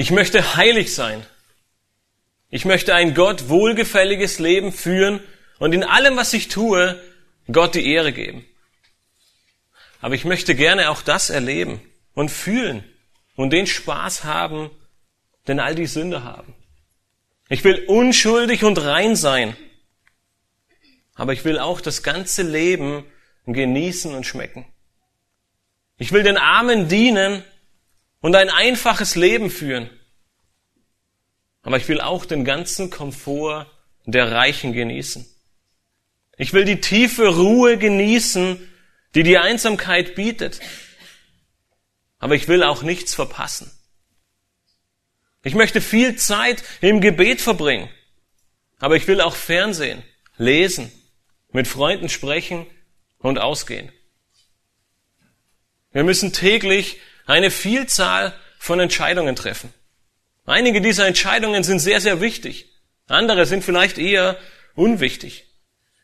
Ich möchte heilig sein. Ich möchte ein Gott wohlgefälliges Leben führen und in allem, was ich tue, Gott die Ehre geben. Aber ich möchte gerne auch das erleben und fühlen und den Spaß haben, den all die Sünde haben. Ich will unschuldig und rein sein. Aber ich will auch das ganze Leben genießen und schmecken. Ich will den Armen dienen und ein einfaches Leben führen. Aber ich will auch den ganzen Komfort der Reichen genießen. Ich will die tiefe Ruhe genießen, die die Einsamkeit bietet. Aber ich will auch nichts verpassen. Ich möchte viel Zeit im Gebet verbringen. Aber ich will auch Fernsehen, lesen, mit Freunden sprechen und ausgehen. Wir müssen täglich eine Vielzahl von Entscheidungen treffen. Einige dieser Entscheidungen sind sehr, sehr wichtig. Andere sind vielleicht eher unwichtig.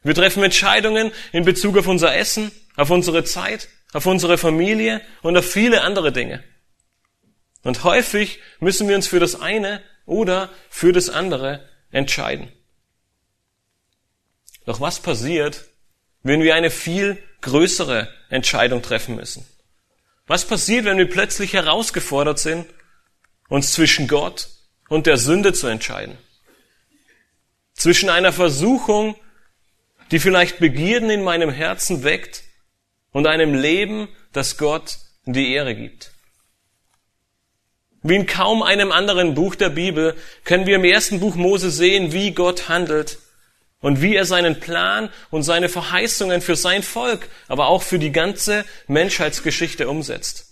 Wir treffen Entscheidungen in Bezug auf unser Essen, auf unsere Zeit, auf unsere Familie und auf viele andere Dinge. Und häufig müssen wir uns für das eine oder für das andere entscheiden. Doch was passiert, wenn wir eine viel größere Entscheidung treffen müssen? Was passiert, wenn wir plötzlich herausgefordert sind, uns zwischen Gott und der Sünde zu entscheiden? Zwischen einer Versuchung, die vielleicht Begierden in meinem Herzen weckt, und einem Leben, das Gott die Ehre gibt. Wie in kaum einem anderen Buch der Bibel können wir im ersten Buch Mose sehen, wie Gott handelt und wie er seinen Plan und seine Verheißungen für sein Volk, aber auch für die ganze Menschheitsgeschichte umsetzt.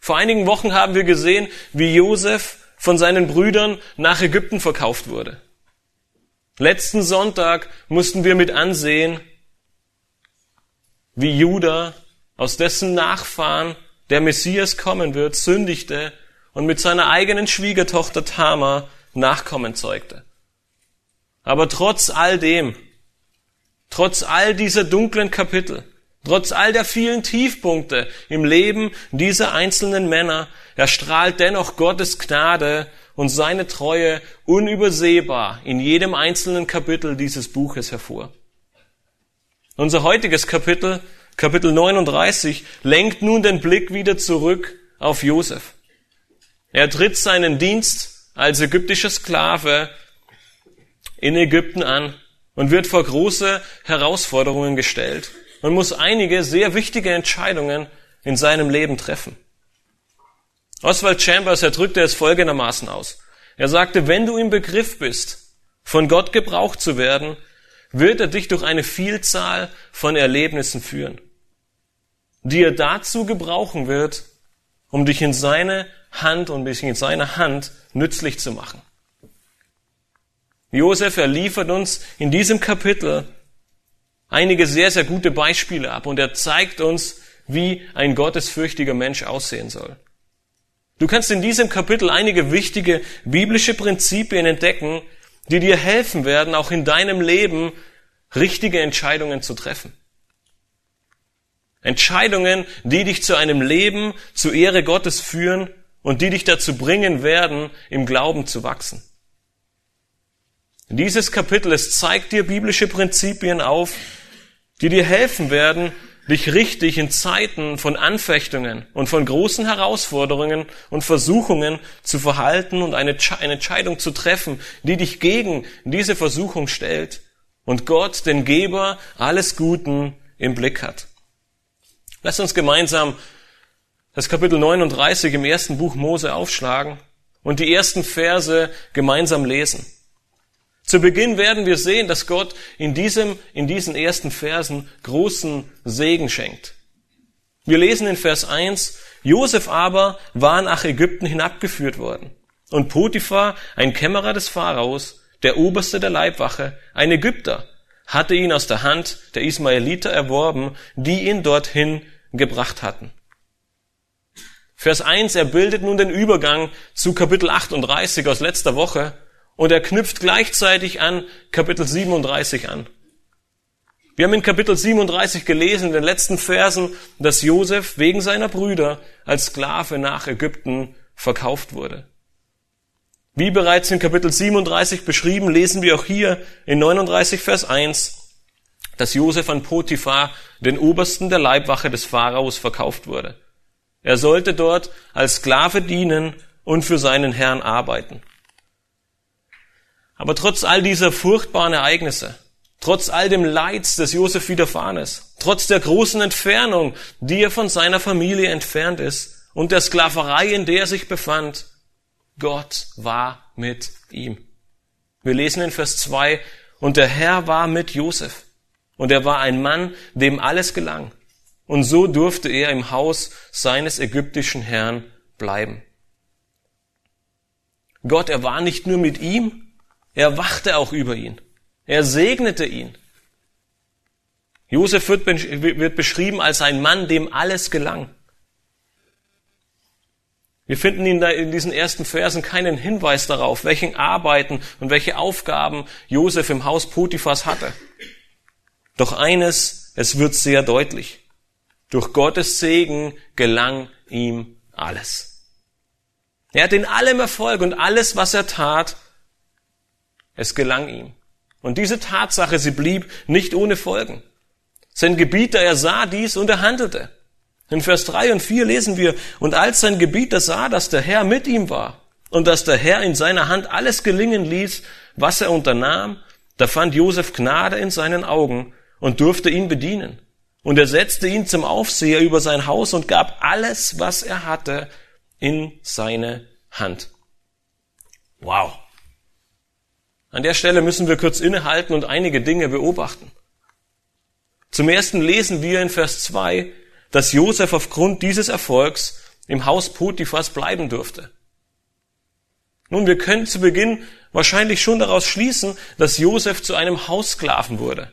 Vor einigen Wochen haben wir gesehen, wie Josef von seinen Brüdern nach Ägypten verkauft wurde. Letzten Sonntag mussten wir mit ansehen, wie Judah, aus dessen Nachfahren der Messias kommen wird, sündigte und mit seiner eigenen Schwiegertochter Tama Nachkommen zeugte. Aber trotz all dem, trotz all dieser dunklen Kapitel, trotz all der vielen Tiefpunkte im Leben dieser einzelnen Männer, erstrahlt dennoch Gottes Gnade und seine Treue unübersehbar in jedem einzelnen Kapitel dieses Buches hervor. Unser heutiges Kapitel, Kapitel 39, lenkt nun den Blick wieder zurück auf Josef. Er tritt seinen Dienst als ägyptischer Sklave in Ägypten an und wird vor große Herausforderungen gestellt und muss einige sehr wichtige Entscheidungen in seinem Leben treffen. Oswald Chambers, er drückte es folgendermaßen aus. Er sagte, wenn du im Begriff bist, von Gott gebraucht zu werden, wird er dich durch eine Vielzahl von Erlebnissen führen, die er dazu gebrauchen wird, um dich in seine Hand und dich in seiner Hand nützlich zu machen. Josef, er liefert uns in diesem Kapitel einige sehr, sehr gute Beispiele ab und er zeigt uns, wie ein gottesfürchtiger Mensch aussehen soll. Du kannst in diesem Kapitel einige wichtige biblische Prinzipien entdecken, die dir helfen werden, auch in deinem Leben richtige Entscheidungen zu treffen. Entscheidungen, die dich zu einem Leben zur Ehre Gottes führen und die dich dazu bringen werden, im Glauben zu wachsen. Dieses Kapitel, es zeigt dir biblische Prinzipien auf, die dir helfen werden, dich richtig in Zeiten von Anfechtungen und von großen Herausforderungen und Versuchungen zu verhalten und eine, eine Entscheidung zu treffen, die dich gegen diese Versuchung stellt und Gott, den Geber alles Guten, im Blick hat. Lass uns gemeinsam das Kapitel 39 im ersten Buch Mose aufschlagen und die ersten Verse gemeinsam lesen. Zu Beginn werden wir sehen, dass Gott in, diesem, in diesen ersten Versen großen Segen schenkt. Wir lesen in Vers 1, Josef aber war nach Ägypten hinabgeführt worden. Und Potiphar, ein Kämmerer des Pharaos, der Oberste der Leibwache, ein Ägypter, hatte ihn aus der Hand der Ismaeliter erworben, die ihn dorthin gebracht hatten. Vers 1, er bildet nun den Übergang zu Kapitel 38 aus letzter Woche und er knüpft gleichzeitig an Kapitel 37 an. Wir haben in Kapitel 37 gelesen, in den letzten Versen, dass Josef wegen seiner Brüder als Sklave nach Ägypten verkauft wurde. Wie bereits in Kapitel 37 beschrieben, lesen wir auch hier in 39 Vers 1, dass Josef an Potiphar, den Obersten der Leibwache des Pharaos, verkauft wurde. Er sollte dort als Sklave dienen und für seinen Herrn arbeiten. Aber trotz all dieser furchtbaren Ereignisse, trotz all dem Leids, das Josef widerfahren ist, trotz der großen Entfernung, die er von seiner Familie entfernt ist und der Sklaverei, in der er sich befand, Gott war mit ihm. Wir lesen in Vers 2, und der Herr war mit Josef. Und er war ein Mann, dem alles gelang. Und so durfte er im Haus seines ägyptischen Herrn bleiben. Gott, er war nicht nur mit ihm, er wachte auch über ihn. Er segnete ihn. Josef wird, beschrieben als ein Mann, dem alles gelang. Wir finden in diesen ersten Versen keinen Hinweis darauf, welchen Arbeiten und welche Aufgaben Josef im Haus Potiphas hatte. Doch eines, es wird sehr deutlich. Durch Gottes Segen gelang ihm alles. Er hat in allem Erfolg und alles, was er tat, es gelang ihm. Und diese Tatsache, sie blieb nicht ohne Folgen. Sein Gebieter, er sah dies und er handelte. In Vers 3 und 4 lesen wir, und als sein Gebieter sah, dass der Herr mit ihm war und dass der Herr in seiner Hand alles gelingen ließ, was er unternahm, da fand Josef Gnade in seinen Augen und durfte ihn bedienen. Und er setzte ihn zum Aufseher über sein Haus und gab alles, was er hatte, in seine Hand. Wow. An der Stelle müssen wir kurz innehalten und einige Dinge beobachten. Zum ersten lesen wir in Vers 2, dass Josef aufgrund dieses Erfolgs im Haus Potiphas bleiben durfte. Nun, wir können zu Beginn wahrscheinlich schon daraus schließen, dass Josef zu einem Haussklaven wurde.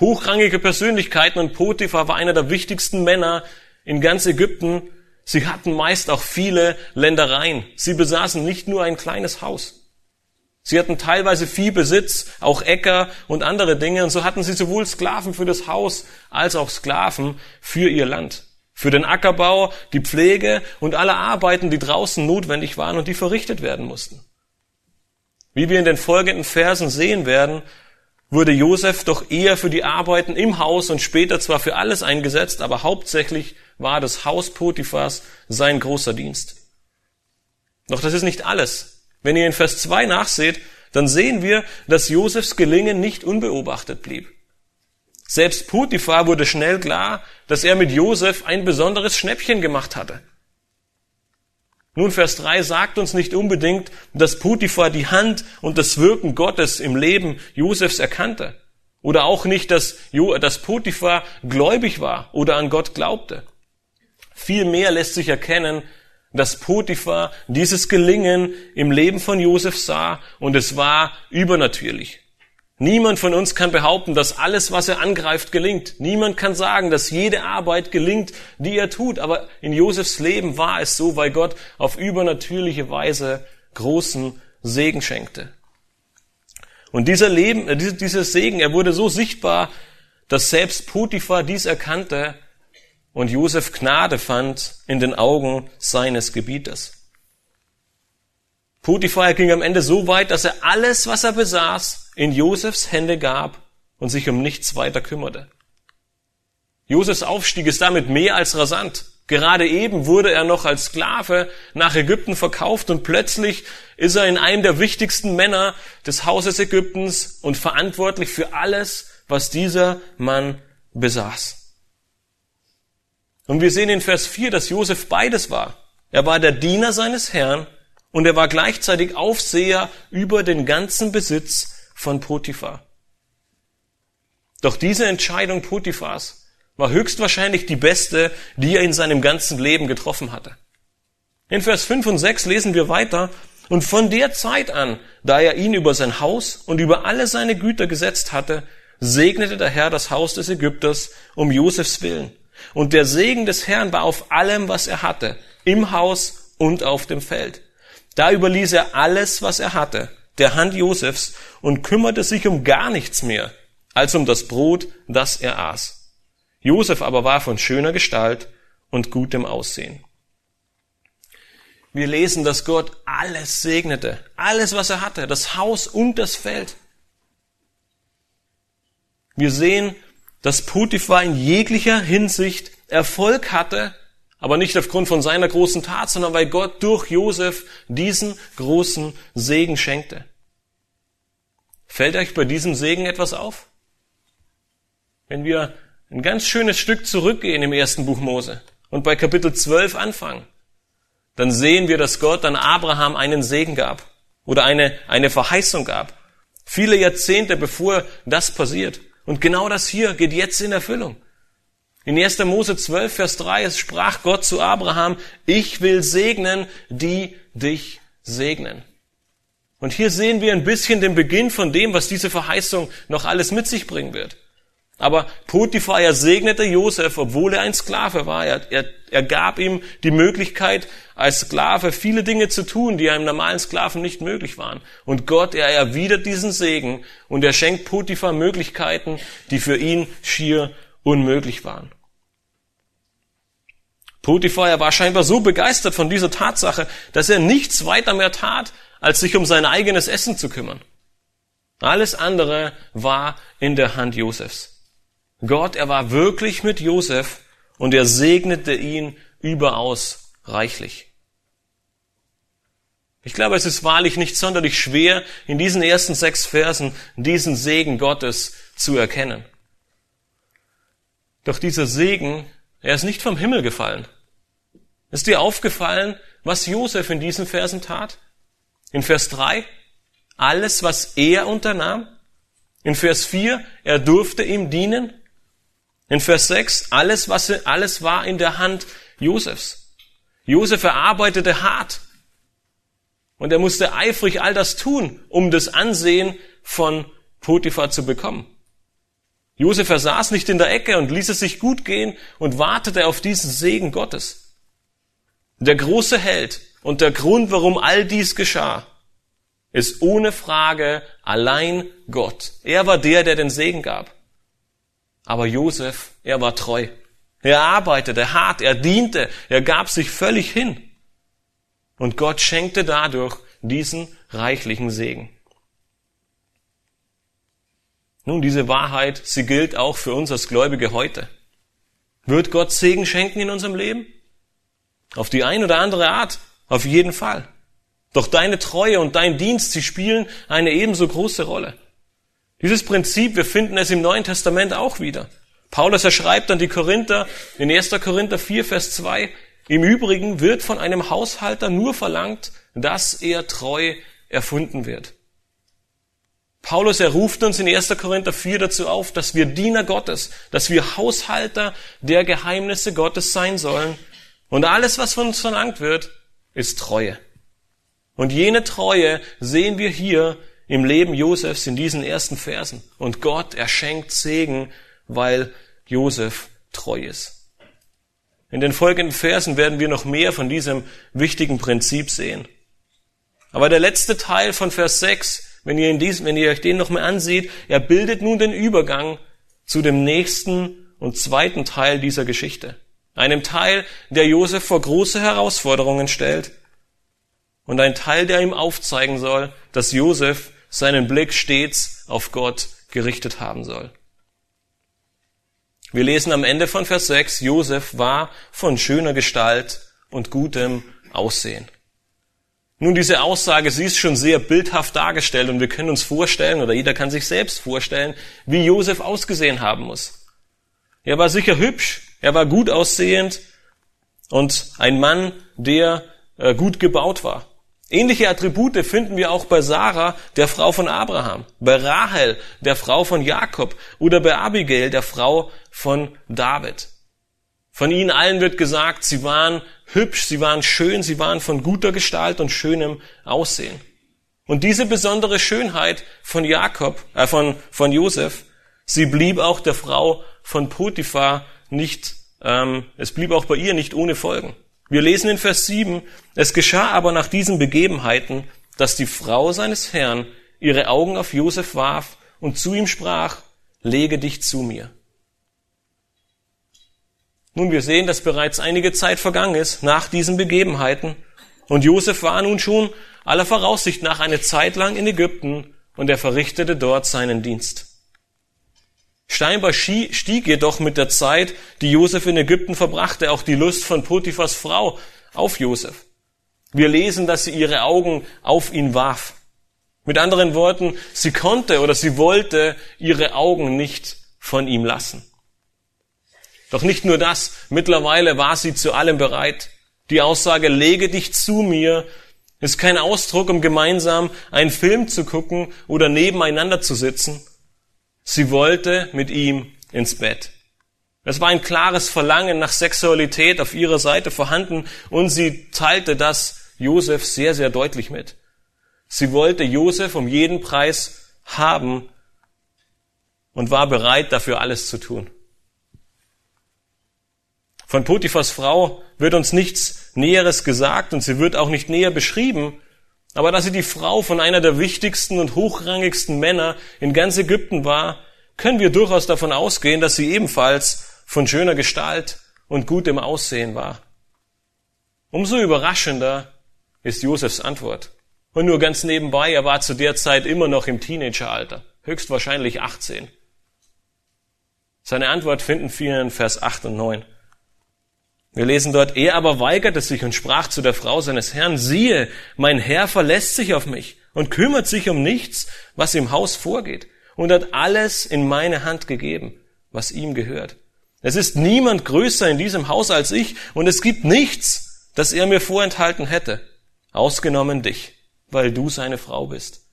Hochrangige Persönlichkeiten und Potiphar war einer der wichtigsten Männer in ganz Ägypten. Sie hatten meist auch viele Ländereien. Sie besaßen nicht nur ein kleines Haus. Sie hatten teilweise Viehbesitz, auch Äcker und andere Dinge, und so hatten sie sowohl Sklaven für das Haus als auch Sklaven für ihr Land. Für den Ackerbau, die Pflege und alle Arbeiten, die draußen notwendig waren und die verrichtet werden mussten. Wie wir in den folgenden Versen sehen werden, wurde Josef doch eher für die Arbeiten im Haus und später zwar für alles eingesetzt, aber hauptsächlich war das Haus Potiphas sein großer Dienst. Doch das ist nicht alles. Wenn ihr in Vers 2 nachseht, dann sehen wir, dass Josefs Gelingen nicht unbeobachtet blieb. Selbst Potiphar wurde schnell klar, dass er mit Josef ein besonderes Schnäppchen gemacht hatte. Nun, Vers 3 sagt uns nicht unbedingt, dass Potiphar die Hand und das Wirken Gottes im Leben Josefs erkannte. Oder auch nicht, dass, dass Potiphar gläubig war oder an Gott glaubte. Vielmehr lässt sich erkennen, dass Potiphar dieses Gelingen im Leben von Josef sah und es war übernatürlich. Niemand von uns kann behaupten, dass alles, was er angreift, gelingt. Niemand kann sagen, dass jede Arbeit gelingt, die er tut. Aber in Josefs Leben war es so, weil Gott auf übernatürliche Weise großen Segen schenkte. Und dieser Leben, äh, Segen, er wurde so sichtbar, dass selbst Potiphar dies erkannte und Josef Gnade fand in den Augen seines Gebieters. Potiphar ging am Ende so weit, dass er alles, was er besaß, in Josefs Hände gab und sich um nichts weiter kümmerte. Josefs Aufstieg ist damit mehr als rasant. Gerade eben wurde er noch als Sklave nach Ägypten verkauft und plötzlich ist er in einem der wichtigsten Männer des Hauses Ägyptens und verantwortlich für alles, was dieser Mann besaß. Und wir sehen in Vers 4, dass Josef beides war. Er war der Diener seines Herrn und er war gleichzeitig Aufseher über den ganzen Besitz von Potiphar. Doch diese Entscheidung Potiphars war höchstwahrscheinlich die beste, die er in seinem ganzen Leben getroffen hatte. In Vers 5 und 6 lesen wir weiter, Und von der Zeit an, da er ihn über sein Haus und über alle seine Güter gesetzt hatte, segnete der Herr das Haus des Ägypters um Josefs willen. Und der Segen des Herrn war auf allem, was er hatte, im Haus und auf dem Feld. Da überließ er alles, was er hatte, der Hand Josefs und kümmerte sich um gar nichts mehr, als um das Brot, das er aß. Josef aber war von schöner Gestalt und gutem Aussehen. Wir lesen, dass Gott alles segnete, alles, was er hatte, das Haus und das Feld. Wir sehen, dass Potiphar in jeglicher Hinsicht Erfolg hatte, aber nicht aufgrund von seiner großen Tat, sondern weil Gott durch Josef diesen großen Segen schenkte. Fällt euch bei diesem Segen etwas auf? Wenn wir ein ganz schönes Stück zurückgehen im ersten Buch Mose und bei Kapitel 12 anfangen, dann sehen wir, dass Gott an Abraham einen Segen gab oder eine, eine Verheißung gab. Viele Jahrzehnte bevor das passiert. Und genau das hier geht jetzt in Erfüllung. In 1. Mose 12, Vers 3, es sprach Gott zu Abraham, ich will segnen, die dich segnen. Und hier sehen wir ein bisschen den Beginn von dem, was diese Verheißung noch alles mit sich bringen wird. Aber Potiphar, er segnete Josef, obwohl er ein Sklave war. Er, er, er gab ihm die Möglichkeit, als Sklave viele Dinge zu tun, die einem normalen Sklaven nicht möglich waren. Und Gott, er erwidert diesen Segen und er schenkt Potiphar Möglichkeiten, die für ihn schier unmöglich waren. Potiphar er war scheinbar so begeistert von dieser Tatsache, dass er nichts weiter mehr tat, als sich um sein eigenes Essen zu kümmern. Alles andere war in der Hand Josefs. Gott, er war wirklich mit Josef und er segnete ihn überaus reichlich. Ich glaube, es ist wahrlich nicht sonderlich schwer, in diesen ersten sechs Versen diesen Segen Gottes zu erkennen. Doch dieser Segen, er ist nicht vom Himmel gefallen. Ist dir aufgefallen, was Josef in diesen Versen tat? In Vers 3, alles, was er unternahm. In Vers 4, er durfte ihm dienen. In Vers 6, alles, was, alles war in der Hand Josefs. Josef erarbeitete hart. Und er musste eifrig all das tun, um das Ansehen von Potiphar zu bekommen. Josef saß nicht in der Ecke und ließ es sich gut gehen und wartete auf diesen Segen Gottes. Der große Held und der Grund, warum all dies geschah, ist ohne Frage allein Gott. Er war der, der den Segen gab. Aber Josef, er war treu. Er arbeitete hart, er diente, er gab sich völlig hin. Und Gott schenkte dadurch diesen reichlichen Segen. Nun, diese Wahrheit, sie gilt auch für uns als Gläubige heute. Wird Gott Segen schenken in unserem Leben? Auf die ein oder andere Art, auf jeden Fall. Doch deine Treue und dein Dienst, sie spielen eine ebenso große Rolle. Dieses Prinzip, wir finden es im Neuen Testament auch wieder. Paulus, er schreibt an die Korinther in 1. Korinther 4, Vers 2, im Übrigen wird von einem Haushalter nur verlangt, dass er treu erfunden wird. Paulus, er ruft uns in 1. Korinther 4 dazu auf, dass wir Diener Gottes, dass wir Haushalter der Geheimnisse Gottes sein sollen. Und alles, was von uns verlangt wird, ist Treue. Und jene Treue sehen wir hier im Leben Josefs in diesen ersten Versen. Und Gott, er schenkt Segen, weil Josef treu ist. In den folgenden Versen werden wir noch mehr von diesem wichtigen Prinzip sehen. Aber der letzte Teil von Vers 6 wenn ihr, in diesem, wenn ihr euch den nochmal ansieht, er bildet nun den Übergang zu dem nächsten und zweiten Teil dieser Geschichte. Einem Teil, der Josef vor große Herausforderungen stellt und ein Teil, der ihm aufzeigen soll, dass Josef seinen Blick stets auf Gott gerichtet haben soll. Wir lesen am Ende von Vers 6, Josef war von schöner Gestalt und gutem Aussehen. Nun, diese Aussage, sie ist schon sehr bildhaft dargestellt und wir können uns vorstellen, oder jeder kann sich selbst vorstellen, wie Josef ausgesehen haben muss. Er war sicher hübsch, er war gut aussehend und ein Mann, der äh, gut gebaut war. Ähnliche Attribute finden wir auch bei Sarah, der Frau von Abraham, bei Rahel, der Frau von Jakob oder bei Abigail, der Frau von David. Von ihnen allen wird gesagt, sie waren hübsch, sie waren schön, sie waren von guter Gestalt und schönem Aussehen. Und diese besondere Schönheit von Jakob, äh, von, von Josef, sie blieb auch der Frau von Potiphar nicht, ähm, es blieb auch bei ihr nicht ohne Folgen. Wir lesen in Vers 7, es geschah aber nach diesen Begebenheiten, dass die Frau seines Herrn ihre Augen auf Josef warf und zu ihm sprach, lege dich zu mir. Nun, wir sehen, dass bereits einige Zeit vergangen ist nach diesen Begebenheiten und Josef war nun schon aller Voraussicht nach eine Zeit lang in Ägypten und er verrichtete dort seinen Dienst. Steinbar stieg jedoch mit der Zeit, die Josef in Ägypten verbrachte, auch die Lust von Potiphas Frau auf Josef. Wir lesen, dass sie ihre Augen auf ihn warf. Mit anderen Worten, sie konnte oder sie wollte ihre Augen nicht von ihm lassen. Doch nicht nur das, mittlerweile war sie zu allem bereit. Die Aussage, lege dich zu mir, ist kein Ausdruck, um gemeinsam einen Film zu gucken oder nebeneinander zu sitzen. Sie wollte mit ihm ins Bett. Es war ein klares Verlangen nach Sexualität auf ihrer Seite vorhanden und sie teilte das Josef sehr, sehr deutlich mit. Sie wollte Josef um jeden Preis haben und war bereit, dafür alles zu tun. Von Potiphas Frau wird uns nichts Näheres gesagt und sie wird auch nicht näher beschrieben, aber dass sie die Frau von einer der wichtigsten und hochrangigsten Männer in ganz Ägypten war, können wir durchaus davon ausgehen, dass sie ebenfalls von schöner Gestalt und gutem Aussehen war. Umso überraschender ist Josefs Antwort. Und nur ganz nebenbei, er war zu der Zeit immer noch im Teenageralter, höchstwahrscheinlich 18. Seine Antwort finden wir in Vers 8 und 9. Wir lesen dort, er aber weigerte sich und sprach zu der Frau seines Herrn, siehe, mein Herr verlässt sich auf mich und kümmert sich um nichts, was im Haus vorgeht, und hat alles in meine Hand gegeben, was ihm gehört. Es ist niemand größer in diesem Haus als ich, und es gibt nichts, das er mir vorenthalten hätte, ausgenommen dich weil du seine Frau bist.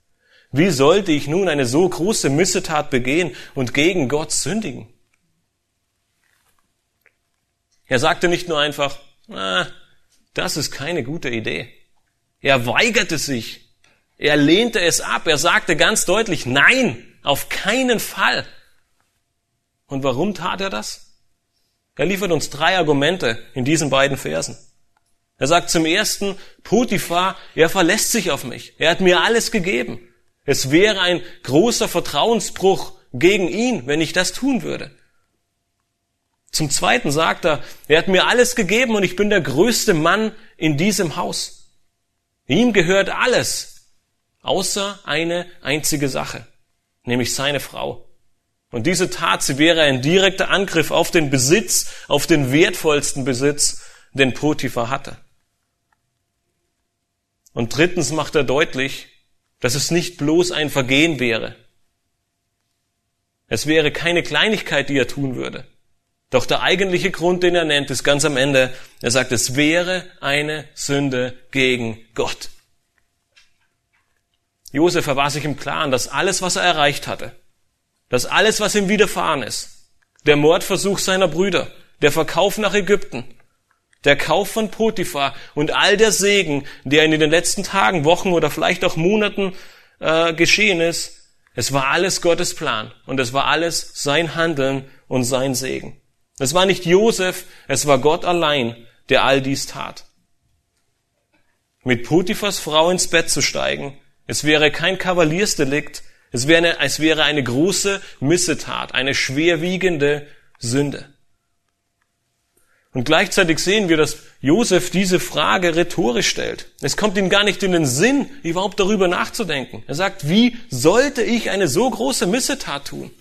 Wie sollte ich nun eine so große Missetat begehen und gegen Gott sündigen? Er sagte nicht nur einfach, na, das ist keine gute Idee. Er weigerte sich. Er lehnte es ab. Er sagte ganz deutlich, nein, auf keinen Fall. Und warum tat er das? Er liefert uns drei Argumente in diesen beiden Versen. Er sagt zum ersten, Potiphar, er verlässt sich auf mich. Er hat mir alles gegeben. Es wäre ein großer Vertrauensbruch gegen ihn, wenn ich das tun würde. Zum zweiten sagt er, er hat mir alles gegeben und ich bin der größte Mann in diesem Haus. Ihm gehört alles, außer eine einzige Sache, nämlich seine Frau. Und diese Tat, sie wäre ein direkter Angriff auf den Besitz, auf den wertvollsten Besitz, den Potiphar hatte. Und drittens macht er deutlich, dass es nicht bloß ein Vergehen wäre. Es wäre keine Kleinigkeit, die er tun würde. Doch der eigentliche Grund, den er nennt, ist ganz am Ende. Er sagt, es wäre eine Sünde gegen Gott. Josef war sich im Klaren, dass alles, was er erreicht hatte, dass alles, was ihm widerfahren ist, der Mordversuch seiner Brüder, der Verkauf nach Ägypten, der Kauf von Potiphar und all der Segen, der in den letzten Tagen, Wochen oder vielleicht auch Monaten äh, geschehen ist, es war alles Gottes Plan und es war alles sein Handeln und sein Segen. Es war nicht Josef, es war Gott allein, der all dies tat. Mit Potiphas Frau ins Bett zu steigen, es wäre kein Kavaliersdelikt, es wäre, eine, es wäre eine große Missetat, eine schwerwiegende Sünde. Und gleichzeitig sehen wir, dass Josef diese Frage rhetorisch stellt. Es kommt ihm gar nicht in den Sinn, überhaupt darüber nachzudenken. Er sagt, wie sollte ich eine so große Missetat tun?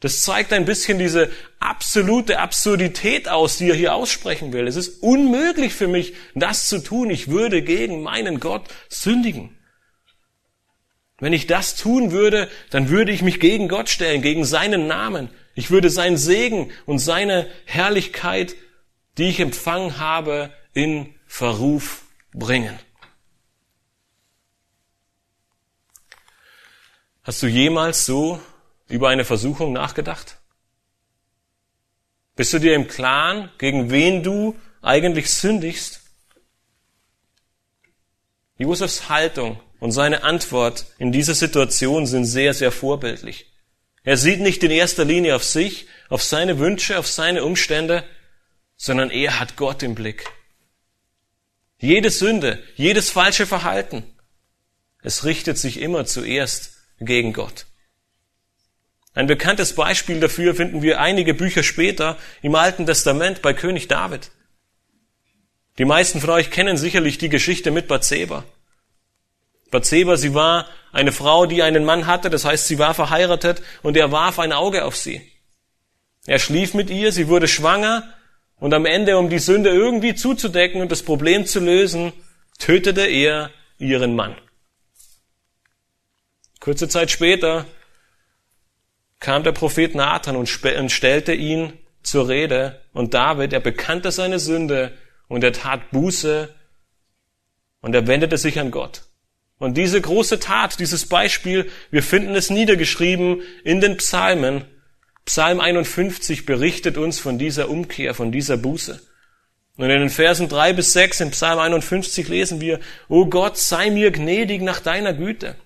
Das zeigt ein bisschen diese absolute Absurdität aus, die er hier aussprechen will. Es ist unmöglich für mich, das zu tun. Ich würde gegen meinen Gott sündigen. Wenn ich das tun würde, dann würde ich mich gegen Gott stellen, gegen seinen Namen. Ich würde seinen Segen und seine Herrlichkeit die ich empfangen habe, in Verruf bringen. Hast du jemals so über eine Versuchung nachgedacht? Bist du dir im Klaren, gegen wen du eigentlich sündigst? Josefs Haltung und seine Antwort in dieser Situation sind sehr, sehr vorbildlich. Er sieht nicht in erster Linie auf sich, auf seine Wünsche, auf seine Umstände, sondern er hat Gott im Blick. Jede Sünde, jedes falsche Verhalten, es richtet sich immer zuerst gegen Gott. Ein bekanntes Beispiel dafür finden wir einige Bücher später im Alten Testament bei König David. Die meisten von euch kennen sicherlich die Geschichte mit Bathseba. Bathseba, sie war eine Frau, die einen Mann hatte, das heißt, sie war verheiratet und er warf ein Auge auf sie. Er schlief mit ihr, sie wurde schwanger und am Ende, um die Sünde irgendwie zuzudecken und das Problem zu lösen, tötete er ihren Mann. Kurze Zeit später kam der Prophet Nathan und stellte ihn zur Rede und David, er bekannte seine Sünde und er tat Buße und er wendete sich an Gott. Und diese große Tat, dieses Beispiel, wir finden es niedergeschrieben in den Psalmen. Psalm 51 berichtet uns von dieser Umkehr, von dieser Buße. Und in den Versen drei bis sechs in Psalm 51 lesen wir, O Gott, sei mir gnädig nach deiner Güte.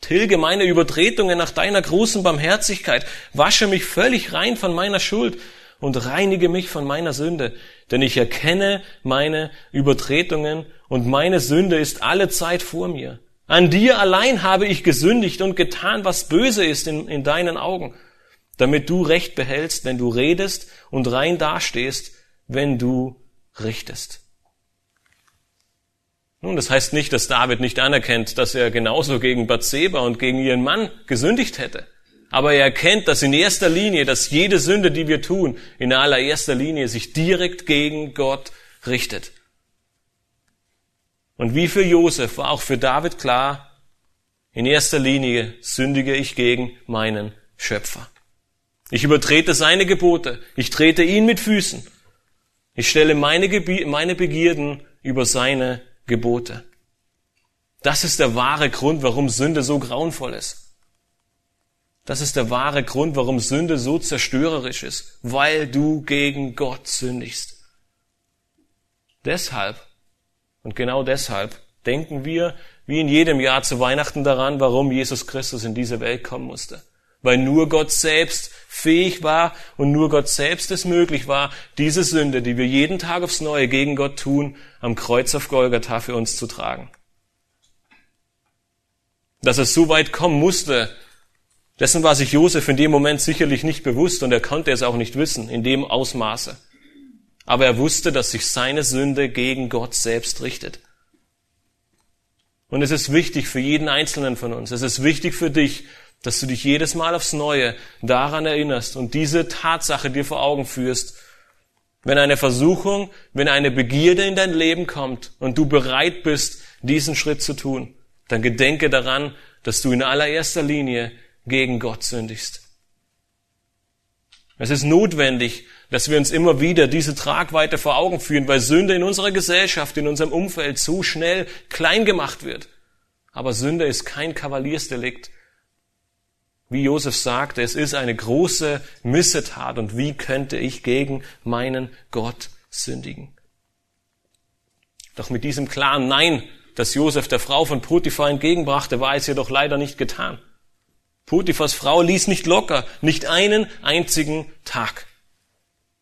Tilge meine Übertretungen nach deiner großen Barmherzigkeit. Wasche mich völlig rein von meiner Schuld und reinige mich von meiner Sünde. Denn ich erkenne meine Übertretungen und meine Sünde ist alle Zeit vor mir. An dir allein habe ich gesündigt und getan, was böse ist in, in deinen Augen, damit du Recht behältst, wenn du redest und rein dastehst, wenn du richtest. Nun, das heißt nicht, dass David nicht anerkennt, dass er genauso gegen Bathseba und gegen ihren Mann gesündigt hätte. Aber er erkennt, dass in erster Linie, dass jede Sünde, die wir tun, in allererster Linie sich direkt gegen Gott richtet. Und wie für Josef war auch für David klar, in erster Linie sündige ich gegen meinen Schöpfer. Ich übertrete seine Gebote. Ich trete ihn mit Füßen. Ich stelle meine, Gebi meine Begierden über seine Gebote. Das ist der wahre Grund, warum Sünde so grauenvoll ist. Das ist der wahre Grund, warum Sünde so zerstörerisch ist, weil du gegen Gott sündigst. Deshalb und genau deshalb denken wir wie in jedem Jahr zu Weihnachten daran, warum Jesus Christus in diese Welt kommen musste. Weil nur Gott selbst fähig war und nur Gott selbst es möglich war, diese Sünde, die wir jeden Tag aufs Neue gegen Gott tun, am Kreuz auf Golgatha für uns zu tragen. Dass es so weit kommen musste, dessen war sich Josef in dem Moment sicherlich nicht bewusst und er konnte es auch nicht wissen, in dem Ausmaße aber er wusste, dass sich seine Sünde gegen Gott selbst richtet. Und es ist wichtig für jeden Einzelnen von uns, es ist wichtig für dich, dass du dich jedes Mal aufs Neue daran erinnerst und diese Tatsache dir vor Augen führst, wenn eine Versuchung, wenn eine Begierde in dein Leben kommt und du bereit bist, diesen Schritt zu tun, dann gedenke daran, dass du in allererster Linie gegen Gott sündigst. Es ist notwendig, dass wir uns immer wieder diese Tragweite vor Augen führen, weil Sünde in unserer Gesellschaft, in unserem Umfeld so schnell klein gemacht wird. Aber Sünde ist kein Kavaliersdelikt. Wie Josef sagte, es ist eine große Missetat und wie könnte ich gegen meinen Gott sündigen? Doch mit diesem klaren Nein, das Josef der Frau von Potiphar entgegenbrachte, war es jedoch leider nicht getan. Potiphas Frau ließ nicht locker, nicht einen einzigen Tag.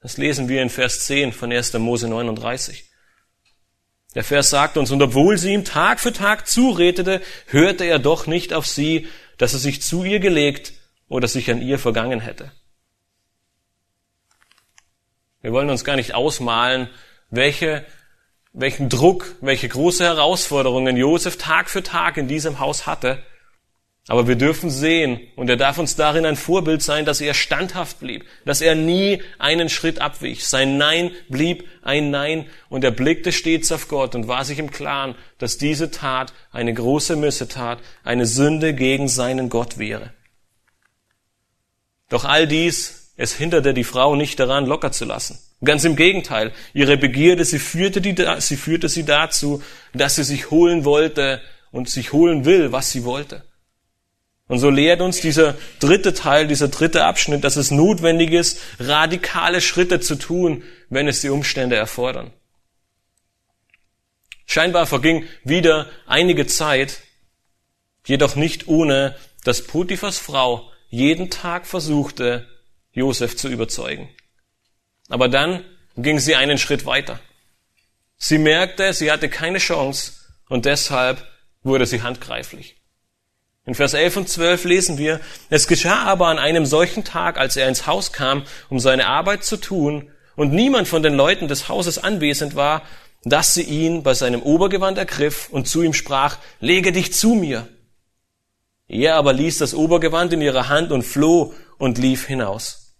Das lesen wir in Vers 10 von 1. Mose 39. Der Vers sagt uns, und obwohl sie ihm Tag für Tag zuredete, hörte er doch nicht auf sie, dass er sich zu ihr gelegt oder sich an ihr vergangen hätte. Wir wollen uns gar nicht ausmalen, welche, welchen Druck, welche große Herausforderungen Josef Tag für Tag in diesem Haus hatte, aber wir dürfen sehen, und er darf uns darin ein Vorbild sein, dass er standhaft blieb, dass er nie einen Schritt abwich. Sein Nein blieb ein Nein, und er blickte stets auf Gott und war sich im Klaren, dass diese Tat eine große Missetat, eine Sünde gegen seinen Gott wäre. Doch all dies, es hinderte die Frau nicht daran, locker zu lassen. Ganz im Gegenteil, ihre Begierde, sie führte, die, sie führte sie dazu, dass sie sich holen wollte und sich holen will, was sie wollte. Und so lehrt uns dieser dritte Teil, dieser dritte Abschnitt, dass es notwendig ist, radikale Schritte zu tun, wenn es die Umstände erfordern. Scheinbar verging wieder einige Zeit, jedoch nicht ohne, dass Potiphas Frau jeden Tag versuchte, Josef zu überzeugen. Aber dann ging sie einen Schritt weiter. Sie merkte, sie hatte keine Chance und deshalb wurde sie handgreiflich. In Vers 11 und 12 lesen wir, es geschah aber an einem solchen Tag, als er ins Haus kam, um seine Arbeit zu tun, und niemand von den Leuten des Hauses anwesend war, dass sie ihn bei seinem Obergewand ergriff und zu ihm sprach, lege dich zu mir. Er aber ließ das Obergewand in ihrer Hand und floh und lief hinaus.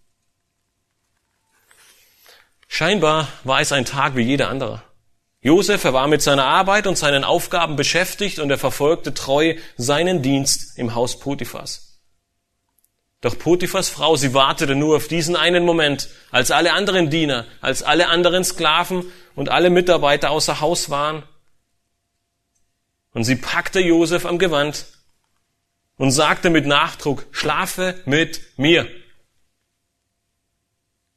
Scheinbar war es ein Tag wie jeder andere. Josef, er war mit seiner Arbeit und seinen Aufgaben beschäftigt und er verfolgte treu seinen Dienst im Haus Potiphas. Doch Potiphas Frau, sie wartete nur auf diesen einen Moment, als alle anderen Diener, als alle anderen Sklaven und alle Mitarbeiter außer Haus waren. Und sie packte Josef am Gewand und sagte mit Nachdruck, schlafe mit mir.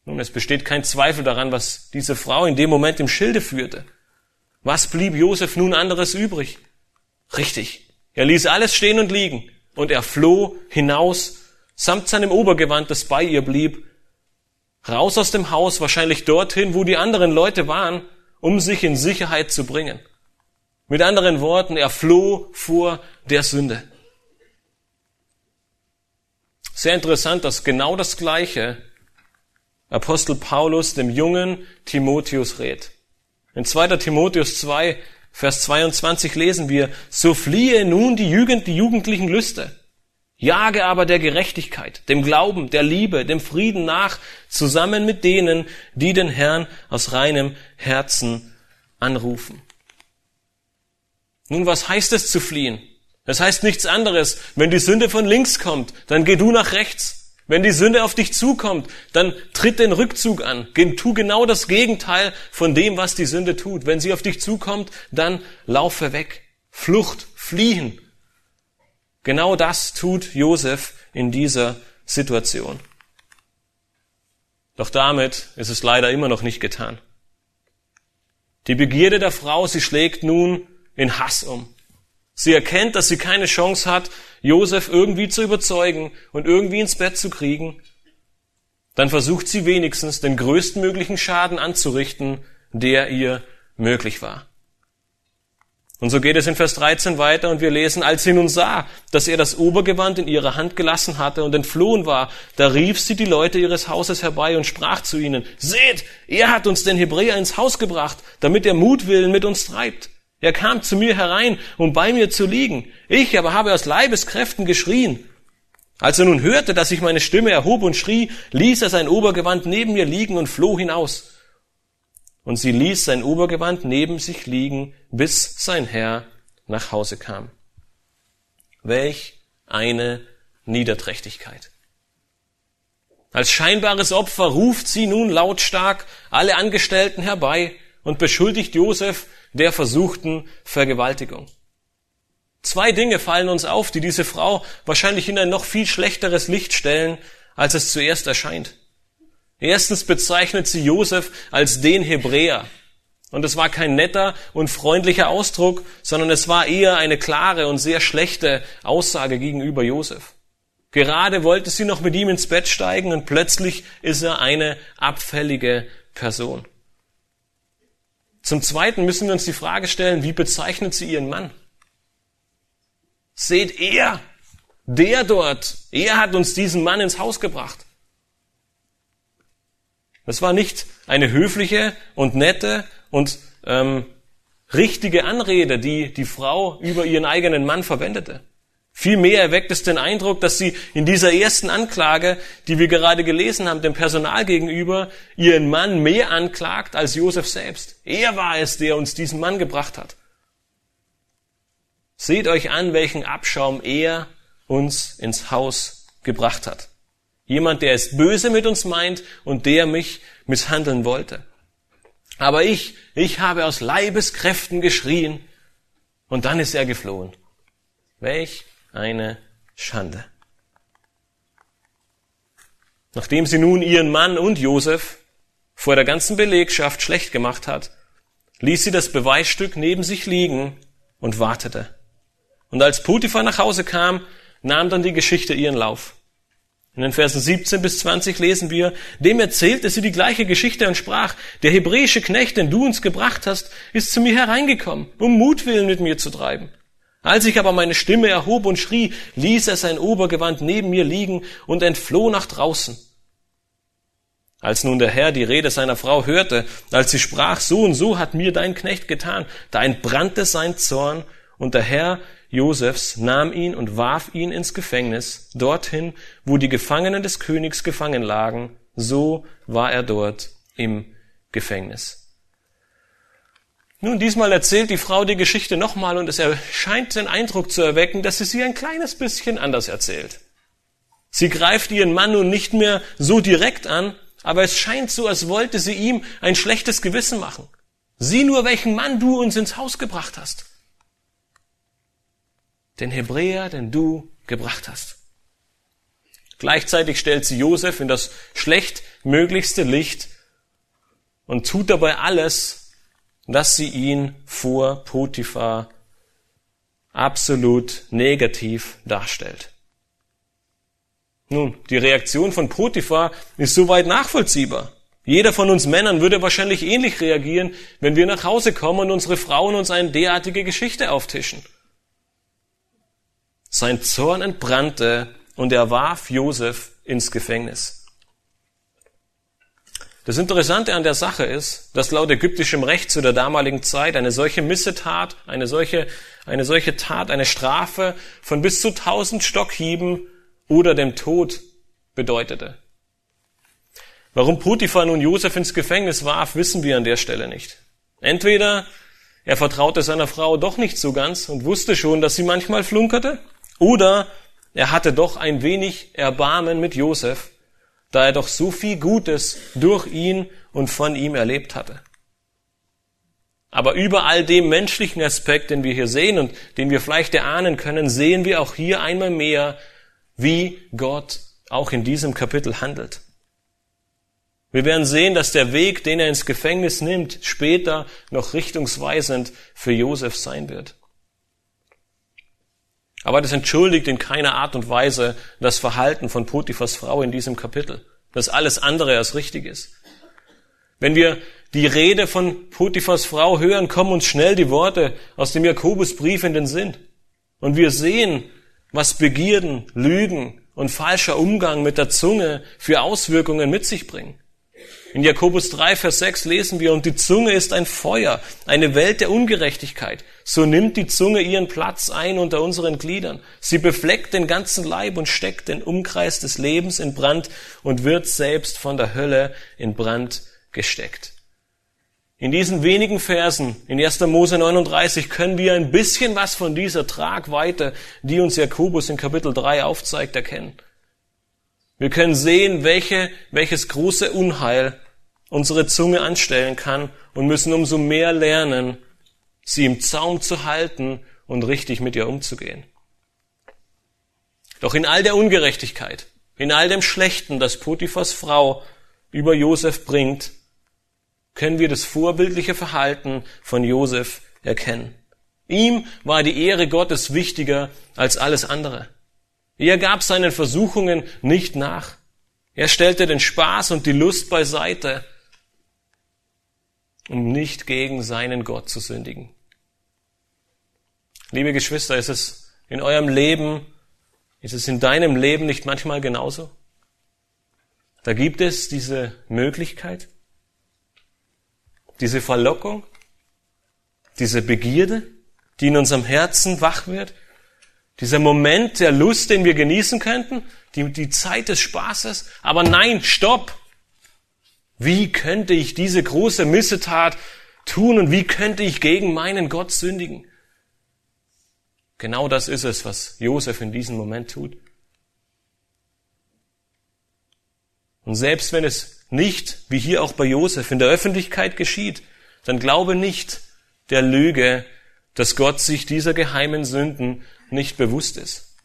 Nun, es besteht kein Zweifel daran, was diese Frau in dem Moment im Schilde führte. Was blieb Josef nun anderes übrig? Richtig. Er ließ alles stehen und liegen und er floh hinaus samt seinem Obergewand, das bei ihr blieb, raus aus dem Haus, wahrscheinlich dorthin, wo die anderen Leute waren, um sich in Sicherheit zu bringen. Mit anderen Worten, er floh vor der Sünde. Sehr interessant, dass genau das Gleiche Apostel Paulus dem jungen Timotheus rät. In 2. Timotheus 2, Vers 22 lesen wir, so fliehe nun die Jugend, die jugendlichen Lüste. Jage aber der Gerechtigkeit, dem Glauben, der Liebe, dem Frieden nach, zusammen mit denen, die den Herrn aus reinem Herzen anrufen. Nun, was heißt es zu fliehen? Das heißt nichts anderes. Wenn die Sünde von links kommt, dann geh du nach rechts. Wenn die Sünde auf dich zukommt, dann tritt den Rückzug an. Tu genau das Gegenteil von dem, was die Sünde tut. Wenn sie auf dich zukommt, dann laufe weg. Flucht, fliehen. Genau das tut Josef in dieser Situation. Doch damit ist es leider immer noch nicht getan. Die Begierde der Frau, sie schlägt nun in Hass um. Sie erkennt, dass sie keine Chance hat, Josef irgendwie zu überzeugen und irgendwie ins Bett zu kriegen. Dann versucht sie wenigstens, den größtmöglichen Schaden anzurichten, der ihr möglich war. Und so geht es in Vers 13 weiter und wir lesen, als sie nun sah, dass er das Obergewand in ihrer Hand gelassen hatte und entflohen war, da rief sie die Leute ihres Hauses herbei und sprach zu ihnen, seht, er hat uns den Hebräer ins Haus gebracht, damit er Mutwillen mit uns treibt. Er kam zu mir herein, um bei mir zu liegen. Ich aber habe aus Leibeskräften geschrien. Als er nun hörte, dass ich meine Stimme erhob und schrie, ließ er sein Obergewand neben mir liegen und floh hinaus. Und sie ließ sein Obergewand neben sich liegen, bis sein Herr nach Hause kam. Welch eine Niederträchtigkeit. Als scheinbares Opfer ruft sie nun lautstark alle Angestellten herbei und beschuldigt Josef der versuchten Vergewaltigung. Zwei Dinge fallen uns auf, die diese Frau wahrscheinlich in ein noch viel schlechteres Licht stellen, als es zuerst erscheint. Erstens bezeichnet sie Josef als den Hebräer. Und es war kein netter und freundlicher Ausdruck, sondern es war eher eine klare und sehr schlechte Aussage gegenüber Josef. Gerade wollte sie noch mit ihm ins Bett steigen und plötzlich ist er eine abfällige Person. Zum Zweiten müssen wir uns die Frage stellen, wie bezeichnet sie ihren Mann? Seht er, der dort, er hat uns diesen Mann ins Haus gebracht. Das war nicht eine höfliche und nette und ähm, richtige Anrede, die die Frau über ihren eigenen Mann verwendete. Vielmehr erweckt es den Eindruck, dass sie in dieser ersten Anklage, die wir gerade gelesen haben, dem Personal gegenüber, ihren Mann mehr anklagt als Josef selbst. Er war es, der uns diesen Mann gebracht hat. Seht euch an, welchen Abschaum er uns ins Haus gebracht hat. Jemand, der es böse mit uns meint und der mich misshandeln wollte. Aber ich, ich habe aus Leibeskräften geschrien und dann ist er geflohen. Welch eine Schande. Nachdem sie nun ihren Mann und Josef vor der ganzen Belegschaft schlecht gemacht hat, ließ sie das Beweisstück neben sich liegen und wartete. Und als Potiphar nach Hause kam, nahm dann die Geschichte ihren Lauf. In den Versen 17 bis 20 lesen wir, dem erzählte sie die gleiche Geschichte und sprach, der hebräische Knecht, den du uns gebracht hast, ist zu mir hereingekommen, um Mutwillen mit mir zu treiben. Als ich aber meine Stimme erhob und schrie, ließ er sein Obergewand neben mir liegen und entfloh nach draußen. Als nun der Herr die Rede seiner Frau hörte, als sie sprach, so und so hat mir dein Knecht getan, da entbrannte sein Zorn, und der Herr Josefs nahm ihn und warf ihn ins Gefängnis, dorthin, wo die Gefangenen des Königs gefangen lagen, so war er dort im Gefängnis. Nun, diesmal erzählt die Frau die Geschichte nochmal und es erscheint den Eindruck zu erwecken, dass sie sie ein kleines bisschen anders erzählt. Sie greift ihren Mann nun nicht mehr so direkt an, aber es scheint so, als wollte sie ihm ein schlechtes Gewissen machen. Sieh nur, welchen Mann du uns ins Haus gebracht hast. Den Hebräer, den du gebracht hast. Gleichzeitig stellt sie Josef in das schlechtmöglichste Licht und tut dabei alles, dass sie ihn vor Potiphar absolut negativ darstellt. Nun, die Reaktion von Potiphar ist soweit nachvollziehbar. Jeder von uns Männern würde wahrscheinlich ähnlich reagieren, wenn wir nach Hause kommen und unsere Frauen uns eine derartige Geschichte auftischen. Sein Zorn entbrannte und er warf Josef ins Gefängnis. Das Interessante an der Sache ist, dass laut ägyptischem Recht zu der damaligen Zeit eine solche Missetat, eine solche, eine solche Tat, eine Strafe von bis zu tausend Stockhieben oder dem Tod bedeutete. Warum Potiphar nun Josef ins Gefängnis warf, wissen wir an der Stelle nicht. Entweder er vertraute seiner Frau doch nicht so ganz und wusste schon, dass sie manchmal flunkerte, oder er hatte doch ein wenig Erbarmen mit Josef da er doch so viel Gutes durch ihn und von ihm erlebt hatte. Aber über all dem menschlichen Aspekt, den wir hier sehen und den wir vielleicht erahnen können, sehen wir auch hier einmal mehr, wie Gott auch in diesem Kapitel handelt. Wir werden sehen, dass der Weg, den er ins Gefängnis nimmt, später noch richtungsweisend für Josef sein wird. Aber das entschuldigt in keiner Art und Weise das Verhalten von Potiphas Frau in diesem Kapitel, das alles andere als richtig ist. Wenn wir die Rede von Potiphas Frau hören, kommen uns schnell die Worte aus dem Jakobusbrief in den Sinn. Und wir sehen, was Begierden, Lügen und falscher Umgang mit der Zunge für Auswirkungen mit sich bringen. In Jakobus 3, Vers 6 lesen wir, und die Zunge ist ein Feuer, eine Welt der Ungerechtigkeit. So nimmt die Zunge ihren Platz ein unter unseren Gliedern. Sie befleckt den ganzen Leib und steckt den Umkreis des Lebens in Brand und wird selbst von der Hölle in Brand gesteckt. In diesen wenigen Versen in 1. Mose 39 können wir ein bisschen was von dieser Tragweite, die uns Jakobus in Kapitel 3 aufzeigt, erkennen. Wir können sehen, welche, welches große Unheil unsere Zunge anstellen kann und müssen umso mehr lernen, sie im Zaum zu halten und richtig mit ihr umzugehen. Doch in all der Ungerechtigkeit, in all dem Schlechten, das Potiphas Frau über Josef bringt, können wir das vorbildliche Verhalten von Josef erkennen. Ihm war die Ehre Gottes wichtiger als alles andere. Er gab seinen Versuchungen nicht nach. Er stellte den Spaß und die Lust beiseite, um nicht gegen seinen Gott zu sündigen. Liebe Geschwister, ist es in eurem Leben, ist es in deinem Leben nicht manchmal genauso? Da gibt es diese Möglichkeit, diese Verlockung, diese Begierde, die in unserem Herzen wach wird dieser Moment der Lust, den wir genießen könnten, die, die Zeit des Spaßes. Aber nein, stopp! Wie könnte ich diese große Missetat tun und wie könnte ich gegen meinen Gott sündigen? Genau das ist es, was Josef in diesem Moment tut. Und selbst wenn es nicht, wie hier auch bei Josef, in der Öffentlichkeit geschieht, dann glaube nicht der Lüge, dass Gott sich dieser geheimen Sünden nicht bewusst ist.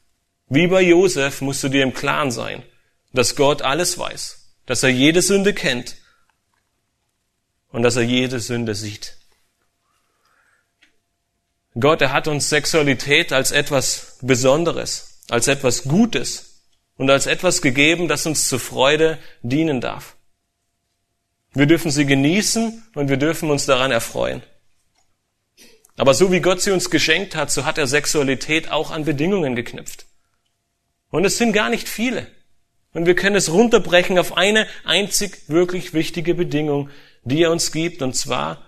Wie bei Josef musst du dir im Klaren sein, dass Gott alles weiß, dass er jede Sünde kennt und dass er jede Sünde sieht. Gott, er hat uns Sexualität als etwas Besonderes, als etwas Gutes und als etwas gegeben, das uns zur Freude dienen darf. Wir dürfen sie genießen und wir dürfen uns daran erfreuen. Aber so wie Gott sie uns geschenkt hat, so hat er Sexualität auch an Bedingungen geknüpft. Und es sind gar nicht viele. Und wir können es runterbrechen auf eine einzig wirklich wichtige Bedingung, die er uns gibt, und zwar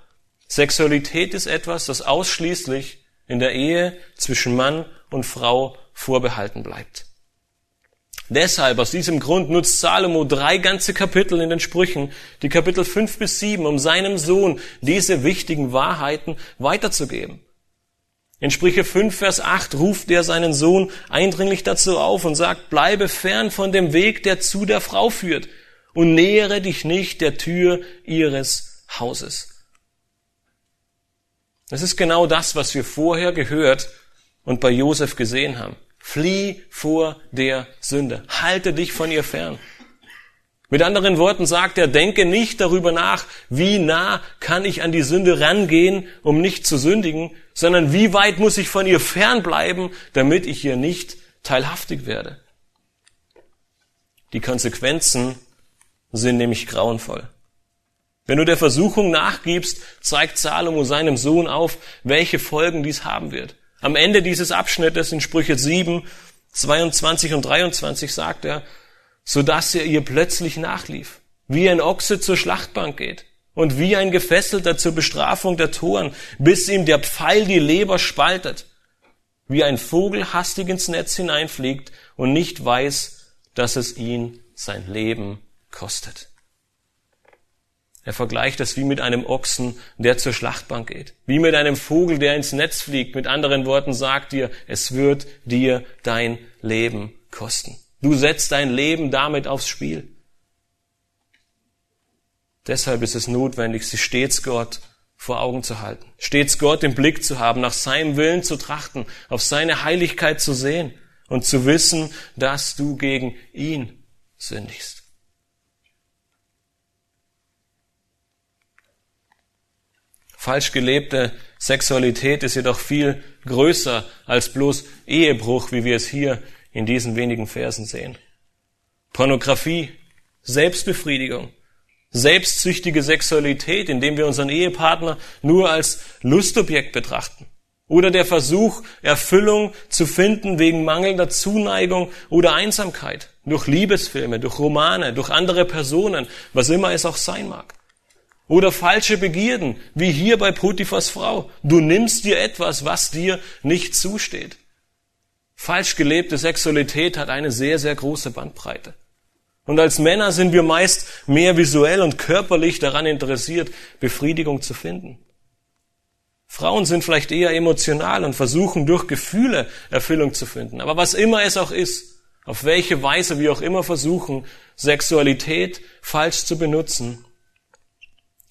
Sexualität ist etwas, das ausschließlich in der Ehe zwischen Mann und Frau vorbehalten bleibt. Deshalb, aus diesem Grund, nutzt Salomo drei ganze Kapitel in den Sprüchen, die Kapitel fünf bis sieben, um seinem Sohn diese wichtigen Wahrheiten weiterzugeben. In Sprüche 5, Vers 8 ruft er seinen Sohn eindringlich dazu auf und sagt, bleibe fern von dem Weg, der zu der Frau führt und nähere dich nicht der Tür ihres Hauses. Das ist genau das, was wir vorher gehört und bei Josef gesehen haben. Flieh vor der Sünde. Halte dich von ihr fern. Mit anderen Worten sagt er, denke nicht darüber nach, wie nah kann ich an die Sünde rangehen, um nicht zu sündigen, sondern wie weit muss ich von ihr fernbleiben, damit ich ihr nicht teilhaftig werde. Die Konsequenzen sind nämlich grauenvoll. Wenn du der Versuchung nachgibst, zeigt Salomo seinem Sohn auf, welche Folgen dies haben wird. Am Ende dieses Abschnittes in Sprüche 7, 22 und 23 sagt er, so dass er ihr plötzlich nachlief, wie ein Ochse zur Schlachtbank geht und wie ein Gefesselter zur Bestrafung der Toren, bis ihm der Pfeil die Leber spaltet, wie ein Vogel hastig ins Netz hineinfliegt und nicht weiß, dass es ihn sein Leben kostet. Er vergleicht es wie mit einem Ochsen, der zur Schlachtbank geht. Wie mit einem Vogel, der ins Netz fliegt. Mit anderen Worten sagt dir, es wird dir dein Leben kosten. Du setzt dein Leben damit aufs Spiel. Deshalb ist es notwendig, sich stets Gott vor Augen zu halten, stets Gott im Blick zu haben, nach seinem Willen zu trachten, auf seine Heiligkeit zu sehen und zu wissen, dass du gegen ihn sündigst. Falsch gelebte Sexualität ist jedoch viel größer als bloß Ehebruch, wie wir es hier in diesen wenigen Versen sehen. Pornografie, Selbstbefriedigung, selbstsüchtige Sexualität, indem wir unseren Ehepartner nur als Lustobjekt betrachten. Oder der Versuch, Erfüllung zu finden wegen mangelnder Zuneigung oder Einsamkeit. Durch Liebesfilme, durch Romane, durch andere Personen, was immer es auch sein mag. Oder falsche Begierden, wie hier bei Potiphas Frau. Du nimmst dir etwas, was dir nicht zusteht. Falsch gelebte Sexualität hat eine sehr, sehr große Bandbreite. Und als Männer sind wir meist mehr visuell und körperlich daran interessiert, Befriedigung zu finden. Frauen sind vielleicht eher emotional und versuchen durch Gefühle Erfüllung zu finden. Aber was immer es auch ist, auf welche Weise wir auch immer versuchen, Sexualität falsch zu benutzen,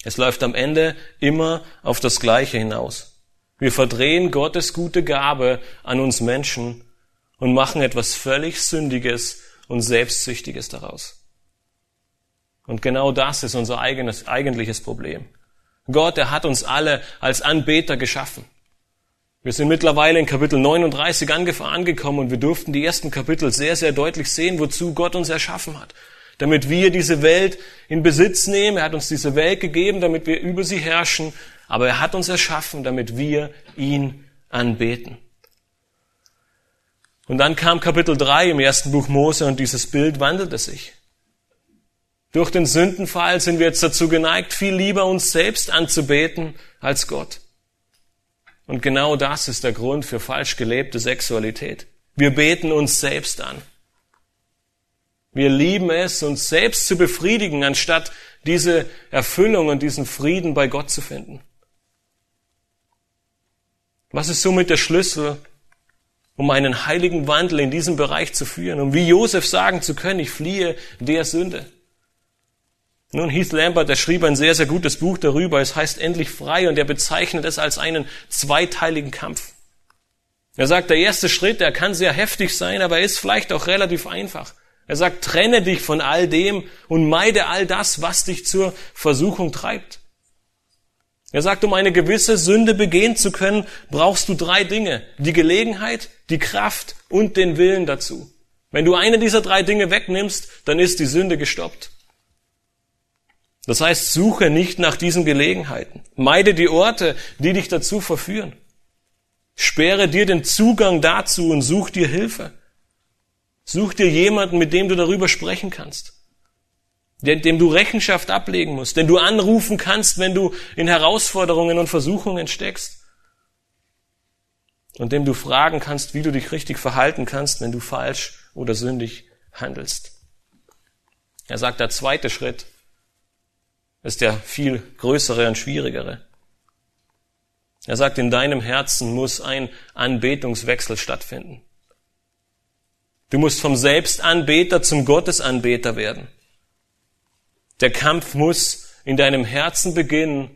es läuft am Ende immer auf das Gleiche hinaus. Wir verdrehen Gottes gute Gabe an uns Menschen und machen etwas völlig Sündiges und Selbstsüchtiges daraus. Und genau das ist unser eigenes, eigentliches Problem. Gott, er hat uns alle als Anbeter geschaffen. Wir sind mittlerweile in Kapitel 39 angekommen und wir durften die ersten Kapitel sehr, sehr deutlich sehen, wozu Gott uns erschaffen hat damit wir diese Welt in Besitz nehmen. Er hat uns diese Welt gegeben, damit wir über sie herrschen. Aber er hat uns erschaffen, damit wir ihn anbeten. Und dann kam Kapitel 3 im ersten Buch Mose und dieses Bild wandelte sich. Durch den Sündenfall sind wir jetzt dazu geneigt, viel lieber uns selbst anzubeten als Gott. Und genau das ist der Grund für falsch gelebte Sexualität. Wir beten uns selbst an. Wir lieben es, uns selbst zu befriedigen, anstatt diese Erfüllung und diesen Frieden bei Gott zu finden. Was ist somit der Schlüssel, um einen heiligen Wandel in diesem Bereich zu führen, um wie Josef sagen zu können, ich fliehe der Sünde? Nun, Heath Lambert, der schrieb ein sehr, sehr gutes Buch darüber. Es heißt endlich frei und er bezeichnet es als einen zweiteiligen Kampf. Er sagt, der erste Schritt, der kann sehr heftig sein, aber er ist vielleicht auch relativ einfach. Er sagt, trenne dich von all dem und meide all das, was dich zur Versuchung treibt. Er sagt, um eine gewisse Sünde begehen zu können, brauchst du drei Dinge. Die Gelegenheit, die Kraft und den Willen dazu. Wenn du eine dieser drei Dinge wegnimmst, dann ist die Sünde gestoppt. Das heißt, suche nicht nach diesen Gelegenheiten. Meide die Orte, die dich dazu verführen. Sperre dir den Zugang dazu und such dir Hilfe. Such dir jemanden, mit dem du darüber sprechen kannst. Dem du Rechenschaft ablegen musst, den du anrufen kannst, wenn du in Herausforderungen und Versuchungen steckst. Und dem du fragen kannst, wie du dich richtig verhalten kannst, wenn du falsch oder sündig handelst. Er sagt, der zweite Schritt ist der viel größere und schwierigere. Er sagt, in deinem Herzen muss ein Anbetungswechsel stattfinden. Du musst vom Selbstanbeter zum Gottesanbeter werden. Der Kampf muss in deinem Herzen beginnen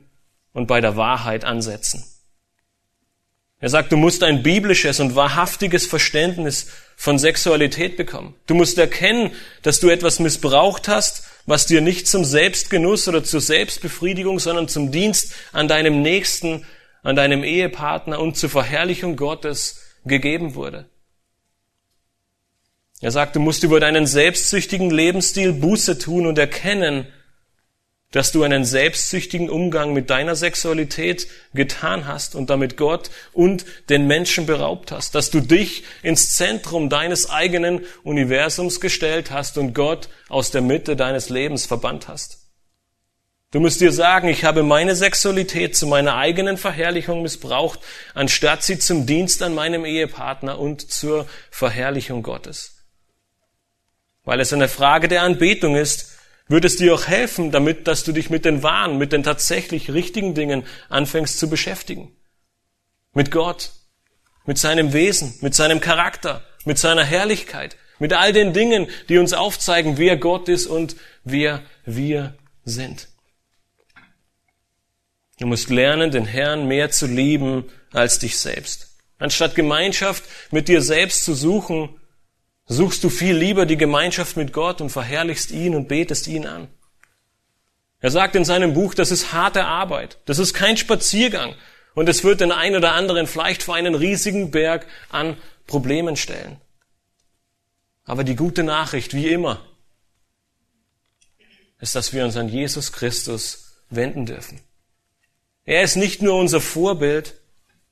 und bei der Wahrheit ansetzen. Er sagt, du musst ein biblisches und wahrhaftiges Verständnis von Sexualität bekommen. Du musst erkennen, dass du etwas missbraucht hast, was dir nicht zum Selbstgenuss oder zur Selbstbefriedigung, sondern zum Dienst an deinem Nächsten an deinem Ehepartner und zur Verherrlichung Gottes gegeben wurde. Er sagt, du musst über deinen selbstsüchtigen Lebensstil Buße tun und erkennen, dass du einen selbstsüchtigen Umgang mit deiner Sexualität getan hast und damit Gott und den Menschen beraubt hast, dass du dich ins Zentrum deines eigenen Universums gestellt hast und Gott aus der Mitte deines Lebens verbannt hast. Du musst dir sagen, ich habe meine Sexualität zu meiner eigenen Verherrlichung missbraucht, anstatt sie zum Dienst an meinem Ehepartner und zur Verherrlichung Gottes. Weil es eine Frage der Anbetung ist, wird es dir auch helfen, damit, dass du dich mit den wahren, mit den tatsächlich richtigen Dingen anfängst zu beschäftigen. Mit Gott, mit seinem Wesen, mit seinem Charakter, mit seiner Herrlichkeit, mit all den Dingen, die uns aufzeigen, wer Gott ist und wer wir sind. Du musst lernen, den Herrn mehr zu lieben als dich selbst. Anstatt Gemeinschaft mit dir selbst zu suchen, suchst du viel lieber die Gemeinschaft mit Gott und verherrlichst ihn und betest ihn an. Er sagt in seinem Buch, das ist harte Arbeit, das ist kein Spaziergang und es wird den einen oder anderen vielleicht vor einen riesigen Berg an Problemen stellen. Aber die gute Nachricht, wie immer, ist, dass wir uns an Jesus Christus wenden dürfen. Er ist nicht nur unser Vorbild,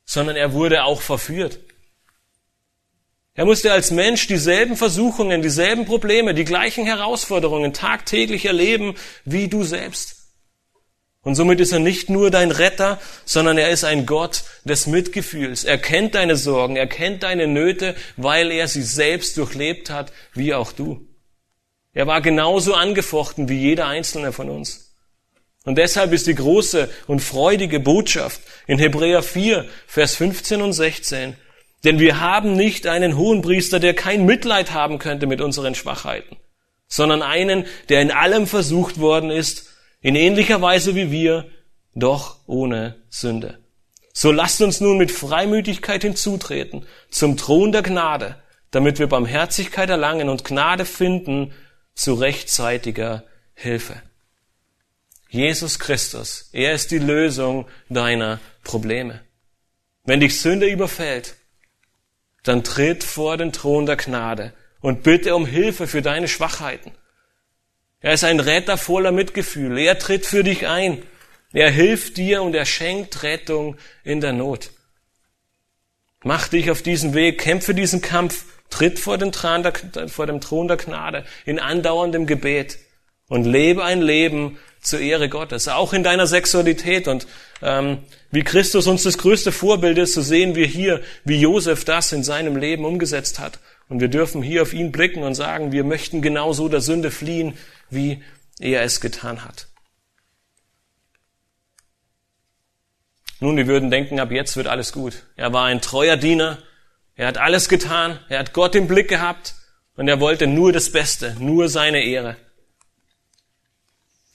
sondern er wurde auch verführt. Er musste als Mensch dieselben Versuchungen, dieselben Probleme, die gleichen Herausforderungen tagtäglich erleben wie du selbst. Und somit ist er nicht nur dein Retter, sondern er ist ein Gott des Mitgefühls. Er kennt deine Sorgen, er kennt deine Nöte, weil er sie selbst durchlebt hat, wie auch du. Er war genauso angefochten wie jeder einzelne von uns. Und deshalb ist die große und freudige Botschaft in Hebräer 4, Vers 15 und 16, denn wir haben nicht einen hohen Priester, der kein Mitleid haben könnte mit unseren Schwachheiten, sondern einen, der in allem versucht worden ist, in ähnlicher Weise wie wir, doch ohne Sünde. So lasst uns nun mit Freimütigkeit hinzutreten zum Thron der Gnade, damit wir Barmherzigkeit erlangen und Gnade finden zu rechtzeitiger Hilfe. Jesus Christus, er ist die Lösung deiner Probleme. Wenn dich Sünde überfällt, dann tritt vor den Thron der Gnade und bitte um Hilfe für deine Schwachheiten. Er ist ein Retter voller Mitgefühl. Er tritt für dich ein. Er hilft dir und er schenkt Rettung in der Not. Mach dich auf diesen Weg, kämpfe diesen Kampf, tritt vor, den Thron der, vor dem Thron der Gnade in andauerndem Gebet und lebe ein Leben zur Ehre Gottes, auch in deiner Sexualität. Und ähm, wie Christus uns das größte Vorbild ist, so sehen wir hier, wie Josef das in seinem Leben umgesetzt hat. Und wir dürfen hier auf ihn blicken und sagen, wir möchten genauso der Sünde fliehen, wie er es getan hat. Nun, wir würden denken, ab jetzt wird alles gut. Er war ein treuer Diener, er hat alles getan, er hat Gott im Blick gehabt und er wollte nur das Beste, nur seine Ehre.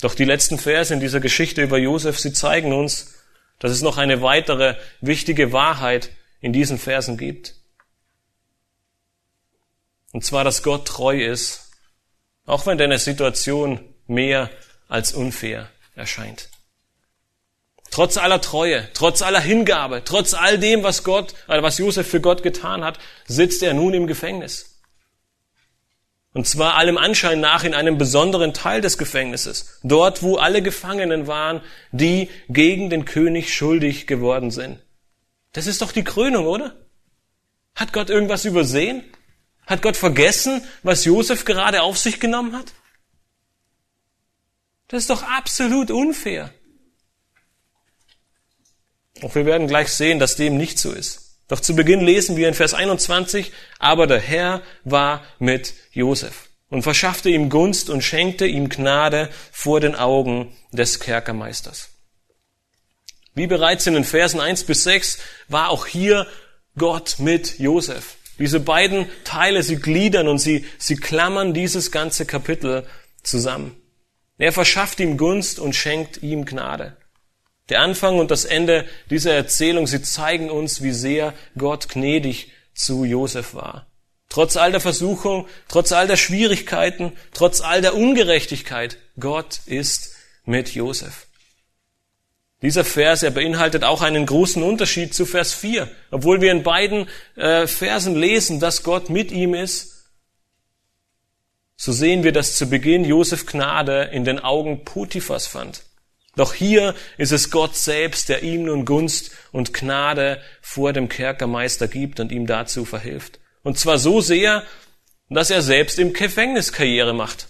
Doch die letzten Verse in dieser Geschichte über Josef, sie zeigen uns, dass es noch eine weitere wichtige Wahrheit in diesen Versen gibt. Und zwar, dass Gott treu ist, auch wenn deine Situation mehr als unfair erscheint. Trotz aller Treue, trotz aller Hingabe, trotz all dem, was Gott, äh, was Josef für Gott getan hat, sitzt er nun im Gefängnis. Und zwar allem Anschein nach in einem besonderen Teil des Gefängnisses. Dort, wo alle Gefangenen waren, die gegen den König schuldig geworden sind. Das ist doch die Krönung, oder? Hat Gott irgendwas übersehen? Hat Gott vergessen, was Josef gerade auf sich genommen hat? Das ist doch absolut unfair. Doch wir werden gleich sehen, dass dem nicht so ist. Doch zu Beginn lesen wir in Vers 21, aber der Herr war mit Josef und verschaffte ihm Gunst und schenkte ihm Gnade vor den Augen des Kerkermeisters. Wie bereits in den Versen 1 bis 6 war auch hier Gott mit Josef. Diese beiden Teile, sie gliedern und sie, sie klammern dieses ganze Kapitel zusammen. Er verschafft ihm Gunst und schenkt ihm Gnade. Der Anfang und das Ende dieser Erzählung, sie zeigen uns, wie sehr Gott gnädig zu Josef war. Trotz all der Versuchung, trotz all der Schwierigkeiten, trotz all der Ungerechtigkeit, Gott ist mit Josef. Dieser Vers, er beinhaltet auch einen großen Unterschied zu Vers 4. Obwohl wir in beiden äh, Versen lesen, dass Gott mit ihm ist, so sehen wir, dass zu Beginn Josef Gnade in den Augen Potiphas fand. Doch hier ist es Gott selbst, der ihm nun Gunst und Gnade vor dem Kerkermeister gibt und ihm dazu verhilft. Und zwar so sehr, dass er selbst im Gefängnis Karriere macht.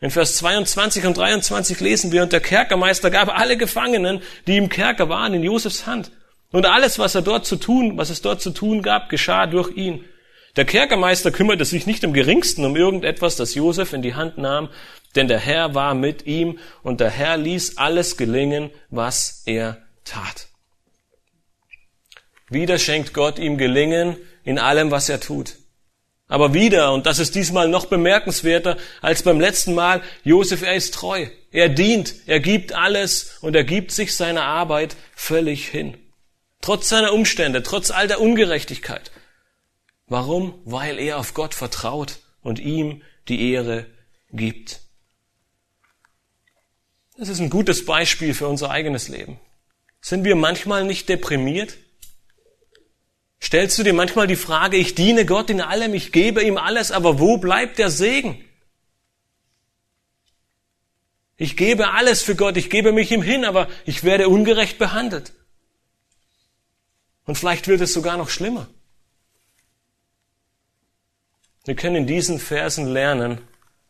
In Vers 22 und 23 lesen wir, und der Kerkermeister gab alle Gefangenen, die im Kerker waren, in Josefs Hand. Und alles, was er dort zu tun, was es dort zu tun gab, geschah durch ihn. Der Kerkermeister kümmerte sich nicht im geringsten um irgendetwas, das Josef in die Hand nahm, denn der Herr war mit ihm und der Herr ließ alles gelingen, was er tat. Wieder schenkt Gott ihm Gelingen in allem, was er tut. Aber wieder, und das ist diesmal noch bemerkenswerter als beim letzten Mal, Josef, er ist treu. Er dient, er gibt alles und er gibt sich seiner Arbeit völlig hin. Trotz seiner Umstände, trotz all der Ungerechtigkeit. Warum? Weil er auf Gott vertraut und ihm die Ehre gibt. Das ist ein gutes Beispiel für unser eigenes Leben. Sind wir manchmal nicht deprimiert? Stellst du dir manchmal die Frage, ich diene Gott in allem, ich gebe ihm alles, aber wo bleibt der Segen? Ich gebe alles für Gott, ich gebe mich ihm hin, aber ich werde ungerecht behandelt. Und vielleicht wird es sogar noch schlimmer. Wir können in diesen Versen lernen,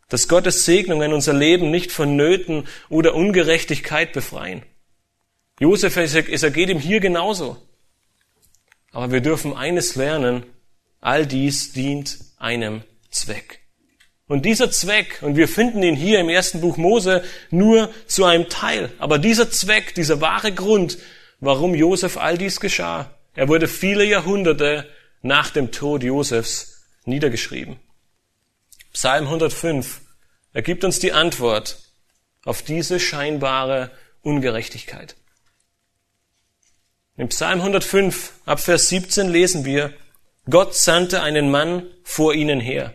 dass Gottes Segnungen unser Leben nicht von Nöten oder Ungerechtigkeit befreien. Josef, es ergeht ihm hier genauso. Aber wir dürfen eines lernen, all dies dient einem Zweck. Und dieser Zweck, und wir finden ihn hier im ersten Buch Mose nur zu einem Teil, aber dieser Zweck, dieser wahre Grund, warum Josef all dies geschah, er wurde viele Jahrhunderte nach dem Tod Josefs niedergeschrieben. Psalm 105 er gibt uns die Antwort auf diese scheinbare Ungerechtigkeit. Im Psalm 105 ab Vers 17 lesen wir, Gott sandte einen Mann vor ihnen her.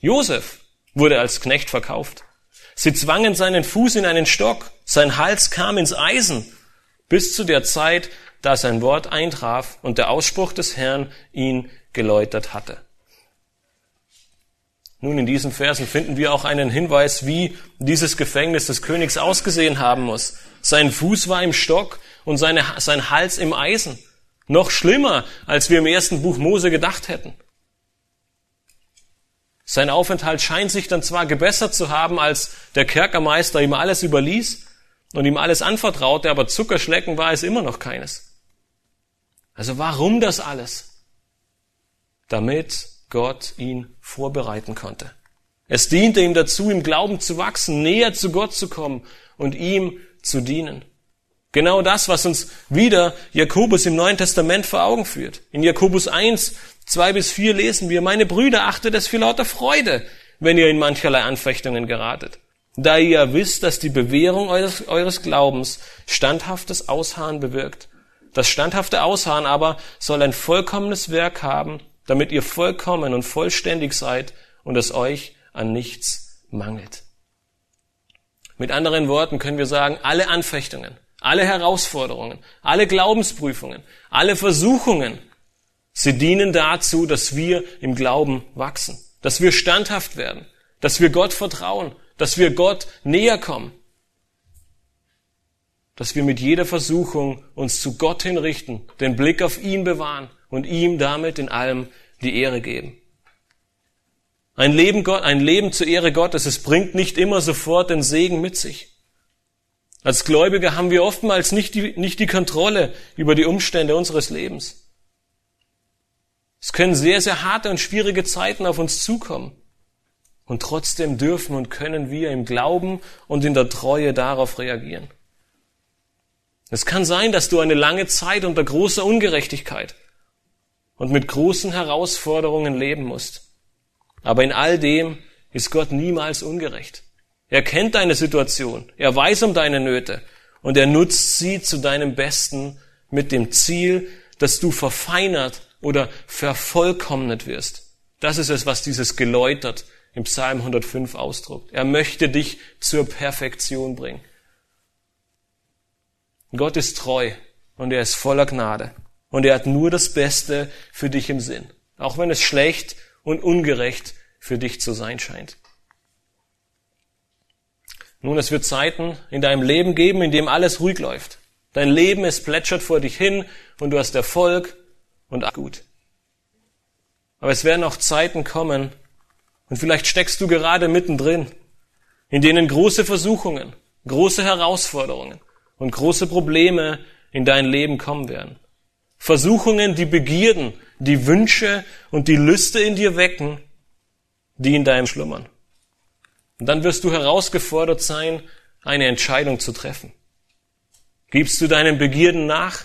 Josef wurde als Knecht verkauft. Sie zwangen seinen Fuß in einen Stock, sein Hals kam ins Eisen, bis zu der Zeit, da sein Wort eintraf und der Ausspruch des Herrn ihn geläutert hatte. Nun, in diesen Versen finden wir auch einen Hinweis, wie dieses Gefängnis des Königs ausgesehen haben muss. Sein Fuß war im Stock und seine, sein Hals im Eisen. Noch schlimmer, als wir im ersten Buch Mose gedacht hätten. Sein Aufenthalt scheint sich dann zwar gebessert zu haben, als der Kerkermeister ihm alles überließ und ihm alles anvertraute, aber Zuckerschlecken war es immer noch keines. Also warum das alles? Damit Gott ihn vorbereiten konnte. Es diente ihm dazu, im Glauben zu wachsen, näher zu Gott zu kommen und ihm zu dienen. Genau das, was uns wieder Jakobus im Neuen Testament vor Augen führt. In Jakobus 1, 2 bis 4 lesen wir, meine Brüder, achtet es für lauter Freude, wenn ihr in mancherlei Anfechtungen geratet. Da ihr ja wisst, dass die Bewährung eures, eures Glaubens standhaftes Ausharren bewirkt. Das standhafte Ausharren aber soll ein vollkommenes Werk haben, damit ihr vollkommen und vollständig seid und es euch an nichts mangelt. Mit anderen Worten können wir sagen, alle Anfechtungen, alle Herausforderungen, alle Glaubensprüfungen, alle Versuchungen, sie dienen dazu, dass wir im Glauben wachsen, dass wir standhaft werden, dass wir Gott vertrauen, dass wir Gott näher kommen, dass wir mit jeder Versuchung uns zu Gott hinrichten, den Blick auf ihn bewahren und ihm damit in allem die Ehre geben. Ein Leben, Gott, ein Leben zur Ehre Gottes, es bringt nicht immer sofort den Segen mit sich. Als Gläubige haben wir oftmals nicht die, nicht die Kontrolle über die Umstände unseres Lebens. Es können sehr, sehr harte und schwierige Zeiten auf uns zukommen. Und trotzdem dürfen und können wir im Glauben und in der Treue darauf reagieren. Es kann sein, dass du eine lange Zeit unter großer Ungerechtigkeit und mit großen Herausforderungen leben musst. Aber in all dem ist Gott niemals ungerecht. Er kennt deine Situation, er weiß um deine Nöte und er nutzt sie zu deinem Besten mit dem Ziel, dass du verfeinert oder vervollkommnet wirst. Das ist es, was dieses geläutert im Psalm 105 ausdruckt. Er möchte dich zur Perfektion bringen. Gott ist treu und er ist voller Gnade und er hat nur das Beste für dich im Sinn, auch wenn es schlecht und ungerecht für dich zu sein scheint. Nun, es wird Zeiten in deinem Leben geben, in dem alles ruhig läuft. Dein Leben, es plätschert vor dich hin und du hast Erfolg und gut. Aber es werden auch Zeiten kommen, und vielleicht steckst du gerade mittendrin, in denen große Versuchungen, große Herausforderungen und große Probleme in dein Leben kommen werden. Versuchungen, die Begierden, die Wünsche und die Lüste in dir wecken, die in deinem schlummern. Und dann wirst du herausgefordert sein, eine Entscheidung zu treffen. Gibst du deinen Begierden nach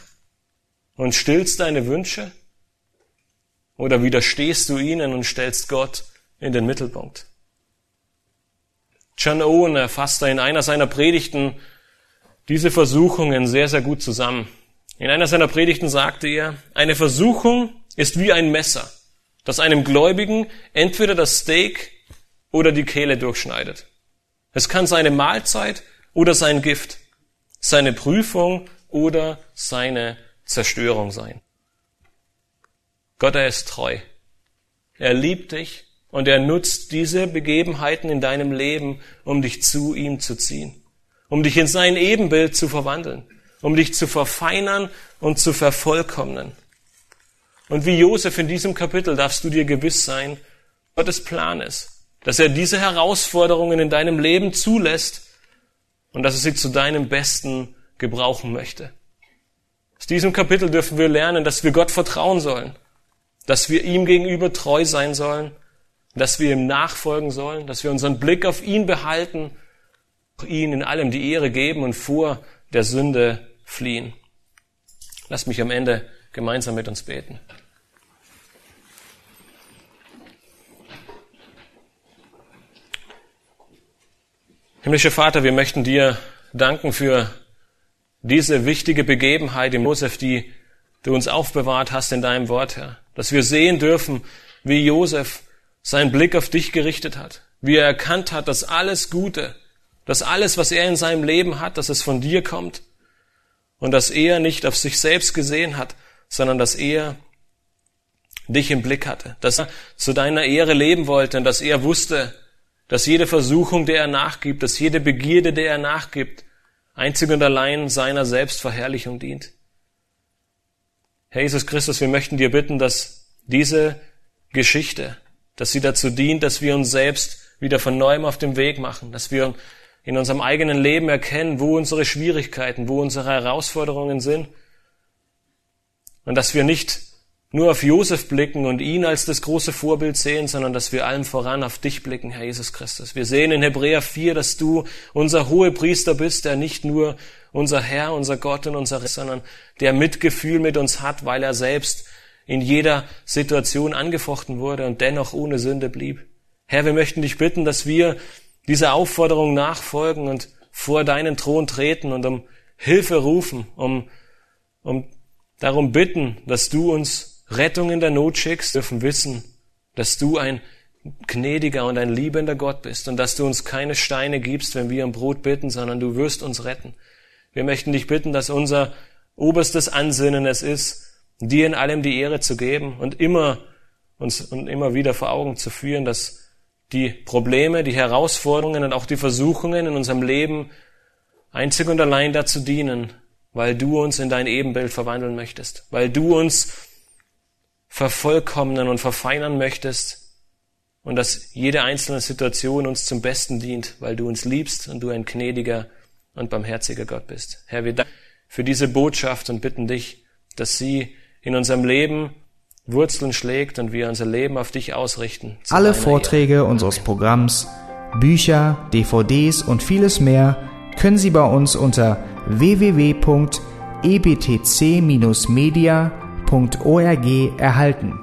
und stillst deine Wünsche? Oder widerstehst du ihnen und stellst Gott in den Mittelpunkt? John Owen erfasst in einer seiner Predigten diese Versuchungen sehr, sehr gut zusammen. In einer seiner Predigten sagte er, eine Versuchung ist wie ein Messer, das einem Gläubigen entweder das Steak oder die Kehle durchschneidet. Es kann seine Mahlzeit oder sein Gift, seine Prüfung oder seine Zerstörung sein. Gott, er ist treu. Er liebt dich und er nutzt diese Begebenheiten in deinem Leben, um dich zu ihm zu ziehen, um dich in sein Ebenbild zu verwandeln, um dich zu verfeinern und zu vervollkommnen. Und wie Josef in diesem Kapitel darfst du dir gewiss sein, Gottes Plan ist, dass er diese Herausforderungen in deinem Leben zulässt und dass er sie zu deinem Besten gebrauchen möchte. Aus diesem Kapitel dürfen wir lernen, dass wir Gott vertrauen sollen, dass wir ihm gegenüber treu sein sollen, dass wir ihm nachfolgen sollen, dass wir unseren Blick auf ihn behalten, ihn in allem die Ehre geben und vor der Sünde fliehen. Lass mich am Ende gemeinsam mit uns beten. Himmlischer Vater, wir möchten dir danken für diese wichtige Begebenheit im Josef, die du uns aufbewahrt hast in deinem Wort, Herr. Dass wir sehen dürfen, wie Josef seinen Blick auf dich gerichtet hat, wie er erkannt hat, dass alles Gute, dass alles, was er in seinem Leben hat, dass es von dir kommt und dass er nicht auf sich selbst gesehen hat, sondern dass er dich im Blick hatte, dass er zu deiner Ehre leben wollte und dass er wusste, dass jede Versuchung, der er nachgibt, dass jede Begierde, der er nachgibt, einzig und allein seiner Selbstverherrlichung dient. Herr Jesus Christus, wir möchten dir bitten, dass diese Geschichte, dass sie dazu dient, dass wir uns selbst wieder von neuem auf dem Weg machen, dass wir in unserem eigenen Leben erkennen, wo unsere Schwierigkeiten, wo unsere Herausforderungen sind und dass wir nicht nur auf Josef blicken und ihn als das große Vorbild sehen, sondern dass wir allem voran auf dich blicken, Herr Jesus Christus. Wir sehen in Hebräer 4, dass du unser hohe Priester bist, der nicht nur unser Herr, unser Gott und unser, sondern der Mitgefühl mit uns hat, weil er selbst in jeder Situation angefochten wurde und dennoch ohne Sünde blieb. Herr, wir möchten dich bitten, dass wir dieser Aufforderung nachfolgen und vor deinen Thron treten und um Hilfe rufen, um, um darum bitten, dass du uns Rettung in der Not schickst, dürfen wissen, dass du ein gnädiger und ein liebender Gott bist und dass du uns keine Steine gibst, wenn wir um Brot bitten, sondern du wirst uns retten. Wir möchten dich bitten, dass unser oberstes Ansinnen es ist, dir in allem die Ehre zu geben und immer uns und immer wieder vor Augen zu führen, dass die Probleme, die Herausforderungen und auch die Versuchungen in unserem Leben einzig und allein dazu dienen, weil du uns in dein Ebenbild verwandeln möchtest, weil du uns vervollkommnen und verfeinern möchtest und dass jede einzelne Situation uns zum Besten dient, weil du uns liebst und du ein gnädiger und barmherziger Gott bist. Herr, wir danken für diese Botschaft und bitten dich, dass sie in unserem Leben Wurzeln schlägt und wir unser Leben auf dich ausrichten. Alle Vorträge Ehre. unseres Programms, Bücher, DVDs und vieles mehr können Sie bei uns unter www.ebtc-media.org erhalten.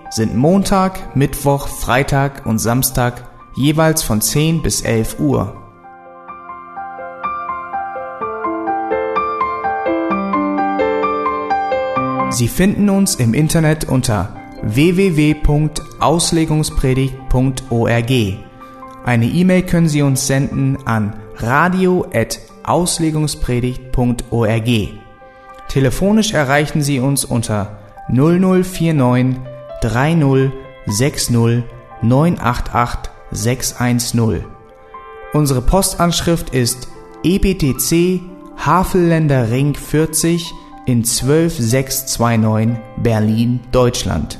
sind Montag, Mittwoch, Freitag und Samstag jeweils von 10 bis 11 Uhr. Sie finden uns im Internet unter www.auslegungspredigt.org. Eine E-Mail können Sie uns senden an radio@auslegungspredigt.org. Telefonisch erreichen Sie uns unter 0049 30 60 988 610. Unsere Postanschrift ist EBTC Havelländer Ring 40 in 12629 Berlin, Deutschland.